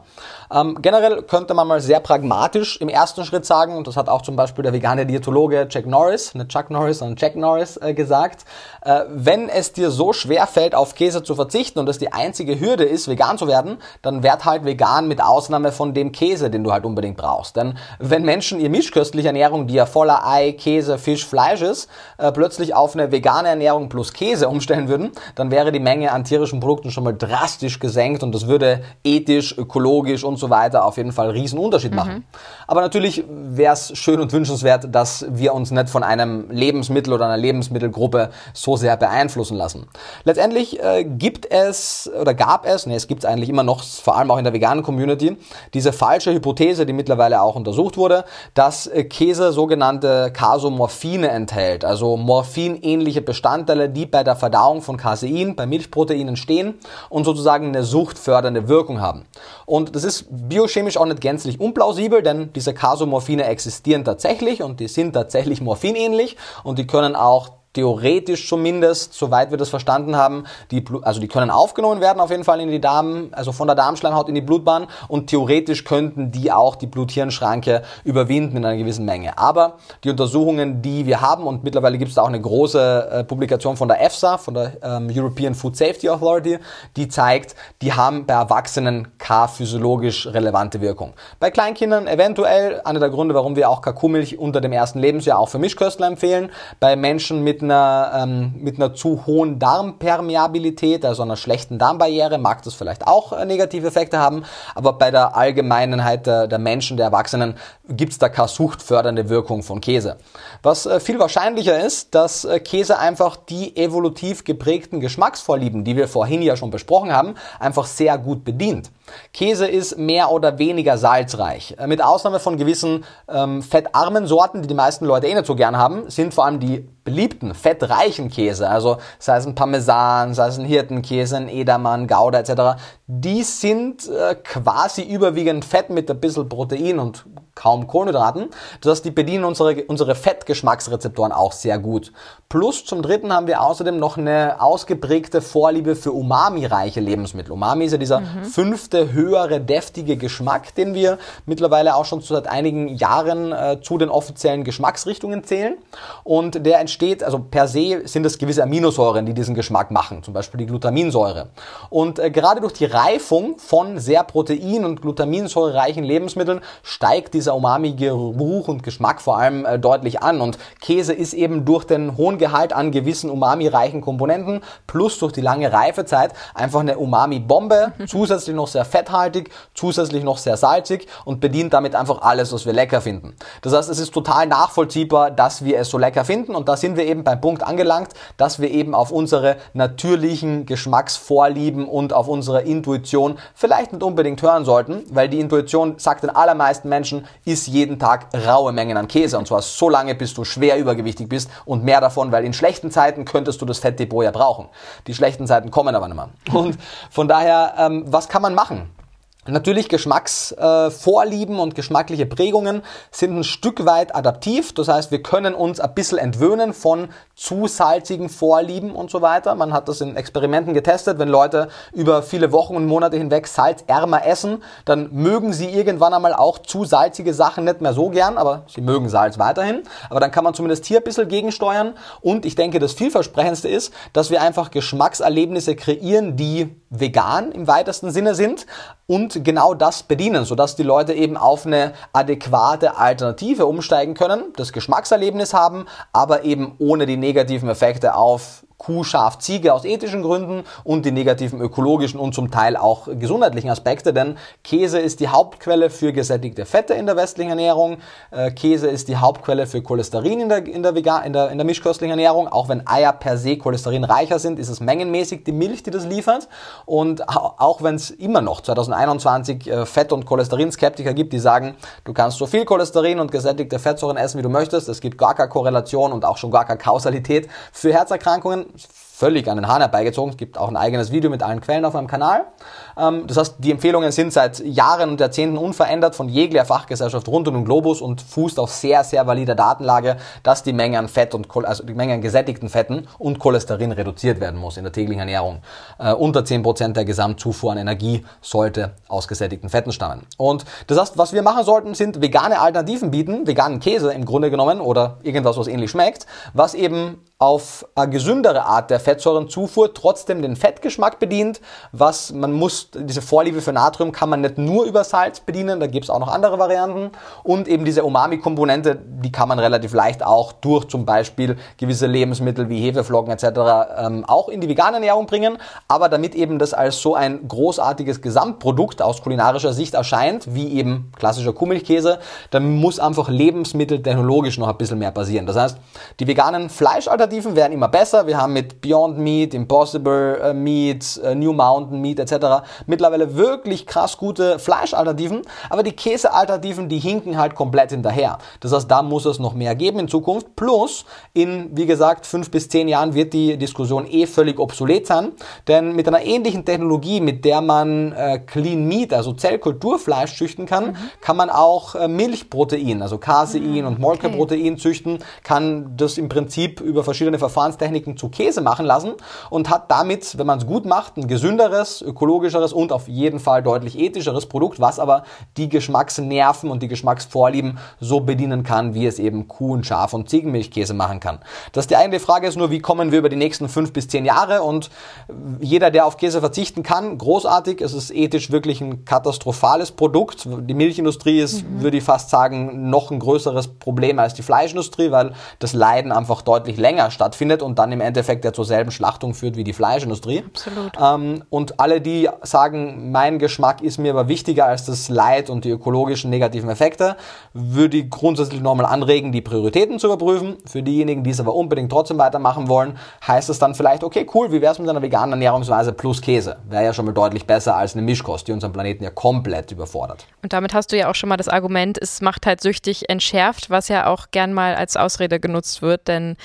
Ähm, generell könnte man mal sehr pragmatisch im ersten Schritt sagen, und das hat auch zum Beispiel der vegane Diätologe Jack Norris, nicht Chuck Norris, sondern Jack Norris äh, gesagt, äh, wenn es dir so schwer fällt, auf Käse zu verzichten und das die einzige Hürde ist, vegan zu werden, dann werd halt vegan mit Ausnahme von dem Käse, den du halt unbedingt brauchst. Denn wenn Menschen ihr mischköstliche Ernährung, die ja voller Ei, Käse, Fisch, Fleisch ist, äh, plötzlich auf eine vegane Ernährung plus Käse umstellen würden, dann wäre die Menge an tierischen Produkten schon mal drastisch gesenkt und das würde ethisch, ökologisch und so weiter auf jeden Fall einen riesen Unterschied mhm. machen. Aber natürlich wäre es schön und wünschenswert, dass wir uns nicht von einem Lebensmittel oder einer Lebensmittelgruppe so sehr beeinflussen lassen. Letztendlich äh, gibt es oder gab es, nee, es gibt es eigentlich immer noch, vor allem auch in der veganen Community, diese falsche Hypothese, die mittlerweile auch untersucht wurde, wurde, dass äh, Käse sogenannte Casomorphine enthält, also morphinähnliche Bestandteile, die bei der Verdauung von Casein, bei Milchproteinen stehen und sozusagen eine suchtfördernde Wirkung haben. Und das ist biochemisch auch nicht gänzlich unplausibel, denn diese Casomorphine existieren tatsächlich und die sind tatsächlich morphinähnlich und die können auch theoretisch zumindest, soweit wir das verstanden haben, die, also die können aufgenommen werden auf jeden Fall in die Darm, also von der Darmschleimhaut in die Blutbahn und theoretisch könnten die auch die Blut-Hirn-Schranke überwinden in einer gewissen Menge. Aber die Untersuchungen, die wir haben und mittlerweile gibt es da auch eine große äh, Publikation von der EFSA, von der ähm, European Food Safety Authority, die zeigt, die haben bei Erwachsenen keine physiologisch relevante Wirkung. Bei Kleinkindern eventuell, einer der Gründe, warum wir auch Kakumilch unter dem ersten Lebensjahr auch für Mischköstler empfehlen. Bei Menschen mit einer, ähm, mit einer zu hohen Darmpermeabilität, also einer schlechten Darmbarriere, mag das vielleicht auch äh, negative Effekte haben, aber bei der Allgemeinheit der, der Menschen, der Erwachsenen, gibt es da keine suchtfördernde Wirkung von Käse. Was äh, viel wahrscheinlicher ist, dass äh, Käse einfach die evolutiv geprägten Geschmacksvorlieben, die wir vorhin ja schon besprochen haben, einfach sehr gut bedient. Käse ist mehr oder weniger salzreich. Äh, mit Ausnahme von gewissen ähm, fettarmen Sorten, die die meisten Leute eh nicht so gern haben, sind vor allem die beliebten, fettreichen Käse, also sei es ein Parmesan, sei es ein Hirtenkäse, ein Edelmann, Gouda etc., die sind äh, quasi überwiegend Fett mit ein bisschen Protein und kaum Kohlenhydraten. Das heißt, die bedienen unsere, unsere Fettgeschmacksrezeptoren auch sehr gut. Plus zum dritten haben wir außerdem noch eine ausgeprägte Vorliebe für umami-reiche Lebensmittel. Umami ist ja dieser mhm. fünfte, höhere, deftige Geschmack, den wir mittlerweile auch schon seit einigen Jahren äh, zu den offiziellen Geschmacksrichtungen zählen. Und der entsteht, also per se sind es gewisse Aminosäuren, die diesen Geschmack machen, zum Beispiel die Glutaminsäure. Und äh, gerade durch die Reifung von sehr protein- und glutaminsäurereichen Lebensmitteln steigt diese dieser Umami-Geruch und Geschmack vor allem äh, deutlich an. Und Käse ist eben durch den hohen Gehalt an gewissen umami-reichen Komponenten plus durch die lange Reifezeit einfach eine Umami-Bombe, zusätzlich noch sehr fetthaltig, zusätzlich noch sehr salzig und bedient damit einfach alles, was wir lecker finden. Das heißt, es ist total nachvollziehbar, dass wir es so lecker finden und da sind wir eben beim Punkt angelangt, dass wir eben auf unsere natürlichen Geschmacksvorlieben und auf unsere Intuition vielleicht nicht unbedingt hören sollten, weil die Intuition sagt den allermeisten Menschen, isst jeden Tag raue Mengen an Käse. Und zwar so lange, bis du schwer übergewichtig bist und mehr davon, weil in schlechten Zeiten könntest du das Fettdepot ja brauchen. Die schlechten Zeiten kommen aber nicht mehr. Und von daher, ähm, was kann man machen? Natürlich Geschmacksvorlieben äh, und geschmackliche Prägungen sind ein Stück weit adaptiv. Das heißt, wir können uns ein bisschen entwöhnen von zu salzigen Vorlieben und so weiter. Man hat das in Experimenten getestet. Wenn Leute über viele Wochen und Monate hinweg salzärmer essen, dann mögen sie irgendwann einmal auch zu salzige Sachen nicht mehr so gern, aber sie mögen Salz weiterhin. Aber dann kann man zumindest hier ein bisschen gegensteuern. Und ich denke, das vielversprechendste ist, dass wir einfach Geschmackserlebnisse kreieren, die vegan im weitesten Sinne sind und genau das bedienen, sodass die Leute eben auf eine adäquate Alternative umsteigen können, das Geschmackserlebnis haben, aber eben ohne die negativen Effekte auf Kuh, Schaf, Ziege aus ethischen Gründen und die negativen ökologischen und zum Teil auch gesundheitlichen Aspekte, denn Käse ist die Hauptquelle für gesättigte Fette in der westlichen Ernährung, äh, Käse ist die Hauptquelle für Cholesterin in der, in der, Vegan, in der, in der mischköstlichen Ernährung, auch wenn Eier per se cholesterinreicher sind, ist es mengenmäßig die Milch, die das liefert. Und auch wenn es immer noch 2021 äh, Fett- und Cholesterinskeptiker gibt, die sagen, du kannst so viel Cholesterin und gesättigte Fettsäuren essen, wie du möchtest, es gibt gar keine Korrelation und auch schon gar keine Kausalität für Herzerkrankungen, it's völlig an den Hahn herbeigezogen. Es gibt auch ein eigenes Video mit allen Quellen auf meinem Kanal. Ähm, das heißt, die Empfehlungen sind seit Jahren und Jahrzehnten unverändert von jeglicher Fachgesellschaft rund um den Globus und fußt auf sehr, sehr valider Datenlage, dass die Menge an Fett und also die Menge an gesättigten Fetten und Cholesterin reduziert werden muss in der täglichen Ernährung. Äh, unter 10% der Gesamtzufuhr an Energie sollte aus gesättigten Fetten stammen. Und das heißt, was wir machen sollten, sind vegane Alternativen bieten, veganen Käse im Grunde genommen oder irgendwas, was ähnlich schmeckt, was eben auf eine gesündere Art der Fettsäurenzufuhr trotzdem den Fettgeschmack bedient, was man muss, diese Vorliebe für Natrium kann man nicht nur über Salz bedienen, da gibt es auch noch andere Varianten und eben diese Umami-Komponente, die kann man relativ leicht auch durch zum Beispiel gewisse Lebensmittel wie Hefeflocken etc. Ähm, auch in die vegane Ernährung bringen, aber damit eben das als so ein großartiges Gesamtprodukt aus kulinarischer Sicht erscheint, wie eben klassischer Kuhmilchkäse, dann muss einfach lebensmitteltechnologisch noch ein bisschen mehr passieren. Das heißt, die veganen Fleischalternativen werden immer besser, wir haben mit Beyond Meat, Impossible äh, Meat, äh, New Mountain Meat etc. mittlerweile wirklich krass gute Fleischalternativen, aber die Käsealternativen, die hinken halt komplett hinterher. Das heißt, da muss es noch mehr geben in Zukunft. Plus, in, wie gesagt, fünf bis zehn Jahren wird die Diskussion eh völlig obsolet sein, denn mit einer ähnlichen Technologie, mit der man äh, Clean Meat, also Zellkulturfleisch züchten kann, mhm. kann man auch äh, Milchprotein, also Casein mhm. und Molkeprotein okay. züchten, kann das im Prinzip über verschiedene Verfahrenstechniken zu Käse machen lassen und hat damit, wenn man es gut macht, ein gesünderes, ökologischeres und auf jeden Fall deutlich ethischeres Produkt, was aber die Geschmacksnerven und die Geschmacksvorlieben so bedienen kann, wie es eben Kuh- und Schaf- und Ziegenmilchkäse machen kann. Das die eigentliche Frage ist nur, wie kommen wir über die nächsten fünf bis zehn Jahre und jeder, der auf Käse verzichten kann, großartig. Es ist ethisch wirklich ein katastrophales Produkt. Die Milchindustrie ist, mhm. würde ich fast sagen, noch ein größeres Problem als die Fleischindustrie, weil das Leiden einfach deutlich länger stattfindet und dann im Endeffekt ja zur selben Schlachtung führt wie die Fleischindustrie. Absolut. Ähm, und alle, die sagen, mein Geschmack ist mir aber wichtiger als das Leid und die ökologischen negativen Effekte, würde ich grundsätzlich nochmal anregen, die Prioritäten zu überprüfen. Für diejenigen, die es aber unbedingt trotzdem weitermachen wollen, heißt es dann vielleicht, okay, cool, wie wäre es mit einer veganen Ernährungsweise plus Käse? Wäre ja schon mal deutlich besser als eine Mischkost, die unseren Planeten ja komplett überfordert. Und damit hast du ja auch schon mal das Argument, es macht halt süchtig entschärft, was ja auch gern mal als Ausrede genutzt wird, denn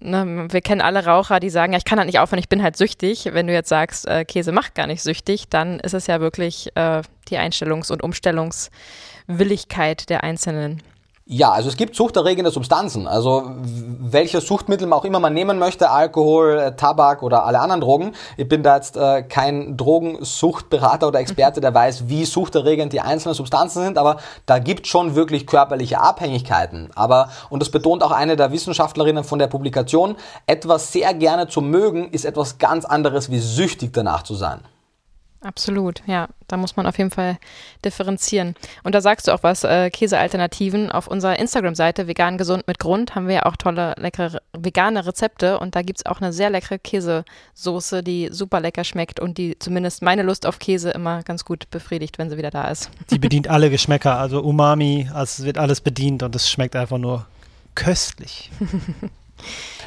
Ne, wir kennen alle Raucher, die sagen, ja, ich kann halt nicht aufhören, ich bin halt süchtig. Wenn du jetzt sagst, äh, Käse macht gar nicht süchtig, dann ist es ja wirklich äh, die Einstellungs- und Umstellungswilligkeit der Einzelnen. Ja, also es gibt suchterregende Substanzen. Also welche Suchtmittel auch immer man nehmen möchte, Alkohol, äh, Tabak oder alle anderen Drogen. Ich bin da jetzt äh, kein Drogensuchtberater oder Experte, der weiß, wie suchterregend die einzelnen Substanzen sind, aber da gibt schon wirklich körperliche Abhängigkeiten. Aber, und das betont auch eine der Wissenschaftlerinnen von der Publikation, etwas sehr gerne zu mögen, ist etwas ganz anderes wie süchtig danach zu sein. Absolut, ja. Da muss man auf jeden Fall differenzieren. Und da sagst du auch was, äh, Käsealternativen. Auf unserer Instagram-Seite Vegan Gesund mit Grund haben wir ja auch tolle, leckere vegane Rezepte. Und da gibt es auch eine sehr leckere Käsesoße, die super lecker schmeckt und die zumindest meine Lust auf Käse immer ganz gut befriedigt, wenn sie wieder da ist. Die bedient alle Geschmäcker, also Umami, also es wird alles bedient und es schmeckt einfach nur köstlich.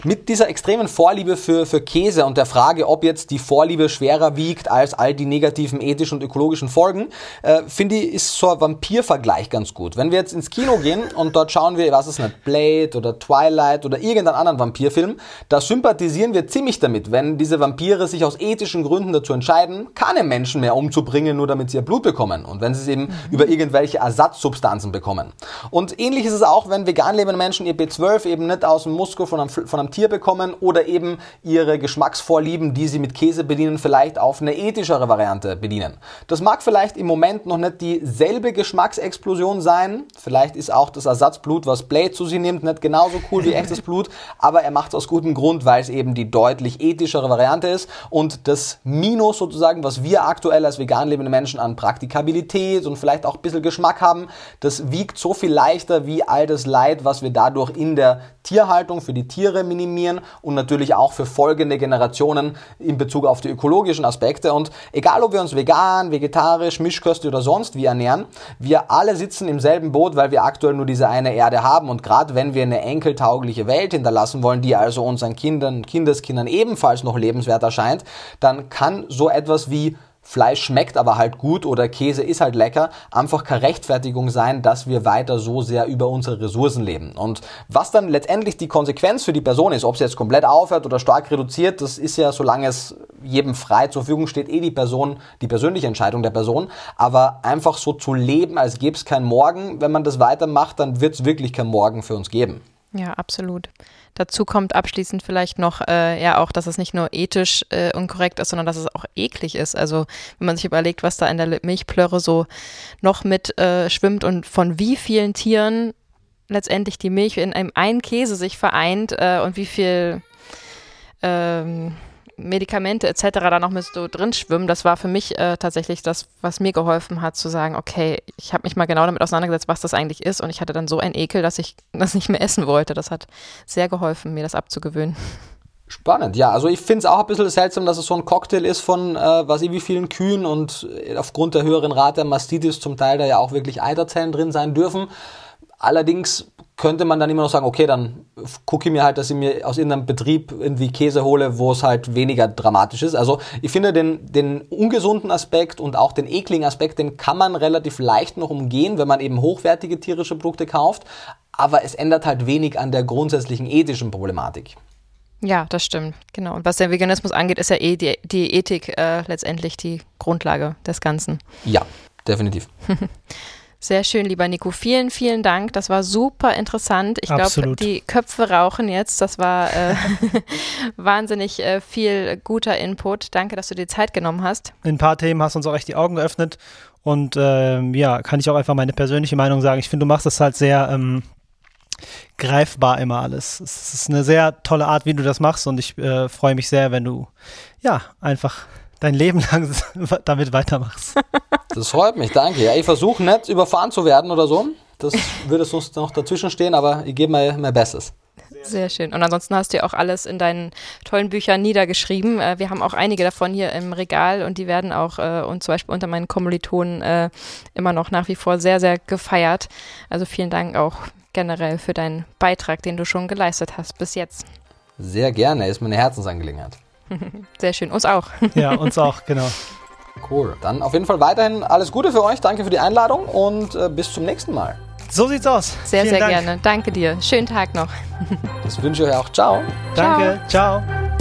Mit dieser extremen Vorliebe für, für Käse und der Frage, ob jetzt die Vorliebe schwerer wiegt als all die negativen ethischen und ökologischen Folgen, äh, finde ich, ist so ein Vampir-Vergleich ganz gut. Wenn wir jetzt ins Kino gehen und dort schauen wir, was ist nicht, Blade oder Twilight oder irgendeinen anderen Vampirfilm, da sympathisieren wir ziemlich damit, wenn diese Vampire sich aus ethischen Gründen dazu entscheiden, keine Menschen mehr umzubringen, nur damit sie ihr Blut bekommen und wenn sie es eben mhm. über irgendwelche Ersatzsubstanzen bekommen. Und ähnlich ist es auch, wenn vegan lebende Menschen ihr B12 eben nicht aus dem Muskel von einem, von einem Tier bekommen oder eben ihre Geschmacksvorlieben, die sie mit Käse bedienen, vielleicht auf eine ethischere Variante bedienen. Das mag vielleicht im Moment noch nicht dieselbe Geschmacksexplosion sein. Vielleicht ist auch das Ersatzblut, was Blade zu sich nimmt, nicht genauso cool wie echtes Blut, aber er macht es aus gutem Grund, weil es eben die deutlich ethischere Variante ist und das Minus sozusagen, was wir aktuell als vegan lebende Menschen an Praktikabilität und vielleicht auch ein bisschen Geschmack haben, das wiegt so viel leichter wie all das Leid, was wir dadurch in der Tierhaltung für die Tiere minimieren und natürlich auch für folgende Generationen in Bezug auf die ökologischen Aspekte. Und egal, ob wir uns vegan, vegetarisch, mischköstlich oder sonst wie ernähren, wir alle sitzen im selben Boot, weil wir aktuell nur diese eine Erde haben. Und gerade wenn wir eine enkeltaugliche Welt hinterlassen wollen, die also unseren Kindern, Kindeskindern ebenfalls noch lebenswert erscheint, dann kann so etwas wie Fleisch schmeckt aber halt gut oder Käse ist halt lecker, einfach keine Rechtfertigung sein, dass wir weiter so sehr über unsere Ressourcen leben. Und was dann letztendlich die Konsequenz für die Person ist, ob sie jetzt komplett aufhört oder stark reduziert, das ist ja, solange es jedem frei zur Verfügung steht, eh die Person, die persönliche Entscheidung der Person. Aber einfach so zu leben, als gäbe es kein Morgen, wenn man das weitermacht, dann wird es wirklich kein Morgen für uns geben. Ja, absolut. Dazu kommt abschließend vielleicht noch äh, ja auch, dass es nicht nur ethisch äh, unkorrekt ist, sondern dass es auch eklig ist. Also wenn man sich überlegt, was da in der Milchplörre so noch mit äh, schwimmt und von wie vielen Tieren letztendlich die Milch in einem einen Käse sich vereint äh, und wie viel ähm, Medikamente etc. da noch mit so drin schwimmen, das war für mich äh, tatsächlich das, was mir geholfen hat, zu sagen, okay, ich habe mich mal genau damit auseinandergesetzt, was das eigentlich ist und ich hatte dann so einen Ekel, dass ich das nicht mehr essen wollte. Das hat sehr geholfen, mir das abzugewöhnen. Spannend, ja. Also ich finde es auch ein bisschen seltsam, dass es so ein Cocktail ist von äh, was ich wie vielen Kühen und aufgrund der höheren Rate der Mastitis zum Teil da ja auch wirklich Eiterzellen drin sein dürfen. Allerdings könnte man dann immer noch sagen, okay, dann gucke ich mir halt, dass ich mir aus irgendeinem Betrieb irgendwie Käse hole, wo es halt weniger dramatisch ist. Also ich finde den, den ungesunden Aspekt und auch den ekligen Aspekt, den kann man relativ leicht noch umgehen, wenn man eben hochwertige tierische Produkte kauft. Aber es ändert halt wenig an der grundsätzlichen ethischen Problematik. Ja, das stimmt, genau. Und was den Veganismus angeht, ist ja eh die, die Ethik äh, letztendlich die Grundlage des Ganzen. Ja, definitiv. Sehr schön, lieber Nico. Vielen, vielen Dank. Das war super interessant. Ich glaube, die Köpfe rauchen jetzt. Das war äh, wahnsinnig äh, viel guter Input. Danke, dass du dir Zeit genommen hast. In ein paar Themen hast du uns auch echt die Augen geöffnet. Und ähm, ja, kann ich auch einfach meine persönliche Meinung sagen. Ich finde, du machst das halt sehr ähm, greifbar immer alles. Es ist eine sehr tolle Art, wie du das machst. Und ich äh, freue mich sehr, wenn du ja einfach dein Leben lang damit weitermachst. Das freut mich, danke. Ja, ich versuche nicht überfahren zu werden oder so. Das würde sonst noch dazwischen stehen, aber ich gebe mein, mein Bestes. Sehr schön. Und ansonsten hast du ja auch alles in deinen tollen Büchern niedergeschrieben. Äh, wir haben auch einige davon hier im Regal und die werden auch äh, und zum Beispiel unter meinen Kommilitonen äh, immer noch nach wie vor sehr, sehr gefeiert. Also vielen Dank auch generell für deinen Beitrag, den du schon geleistet hast bis jetzt. Sehr gerne, ist mir eine Herzensangelegenheit. Sehr schön, uns auch. Ja, uns auch, genau. Cool. Dann auf jeden Fall weiterhin alles Gute für euch. Danke für die Einladung und äh, bis zum nächsten Mal. So sieht's aus. Sehr, Vielen sehr Dank. gerne. Danke dir. Schönen Tag noch. Das wünsche ich euch auch. Ciao. Danke. Ciao. Ciao.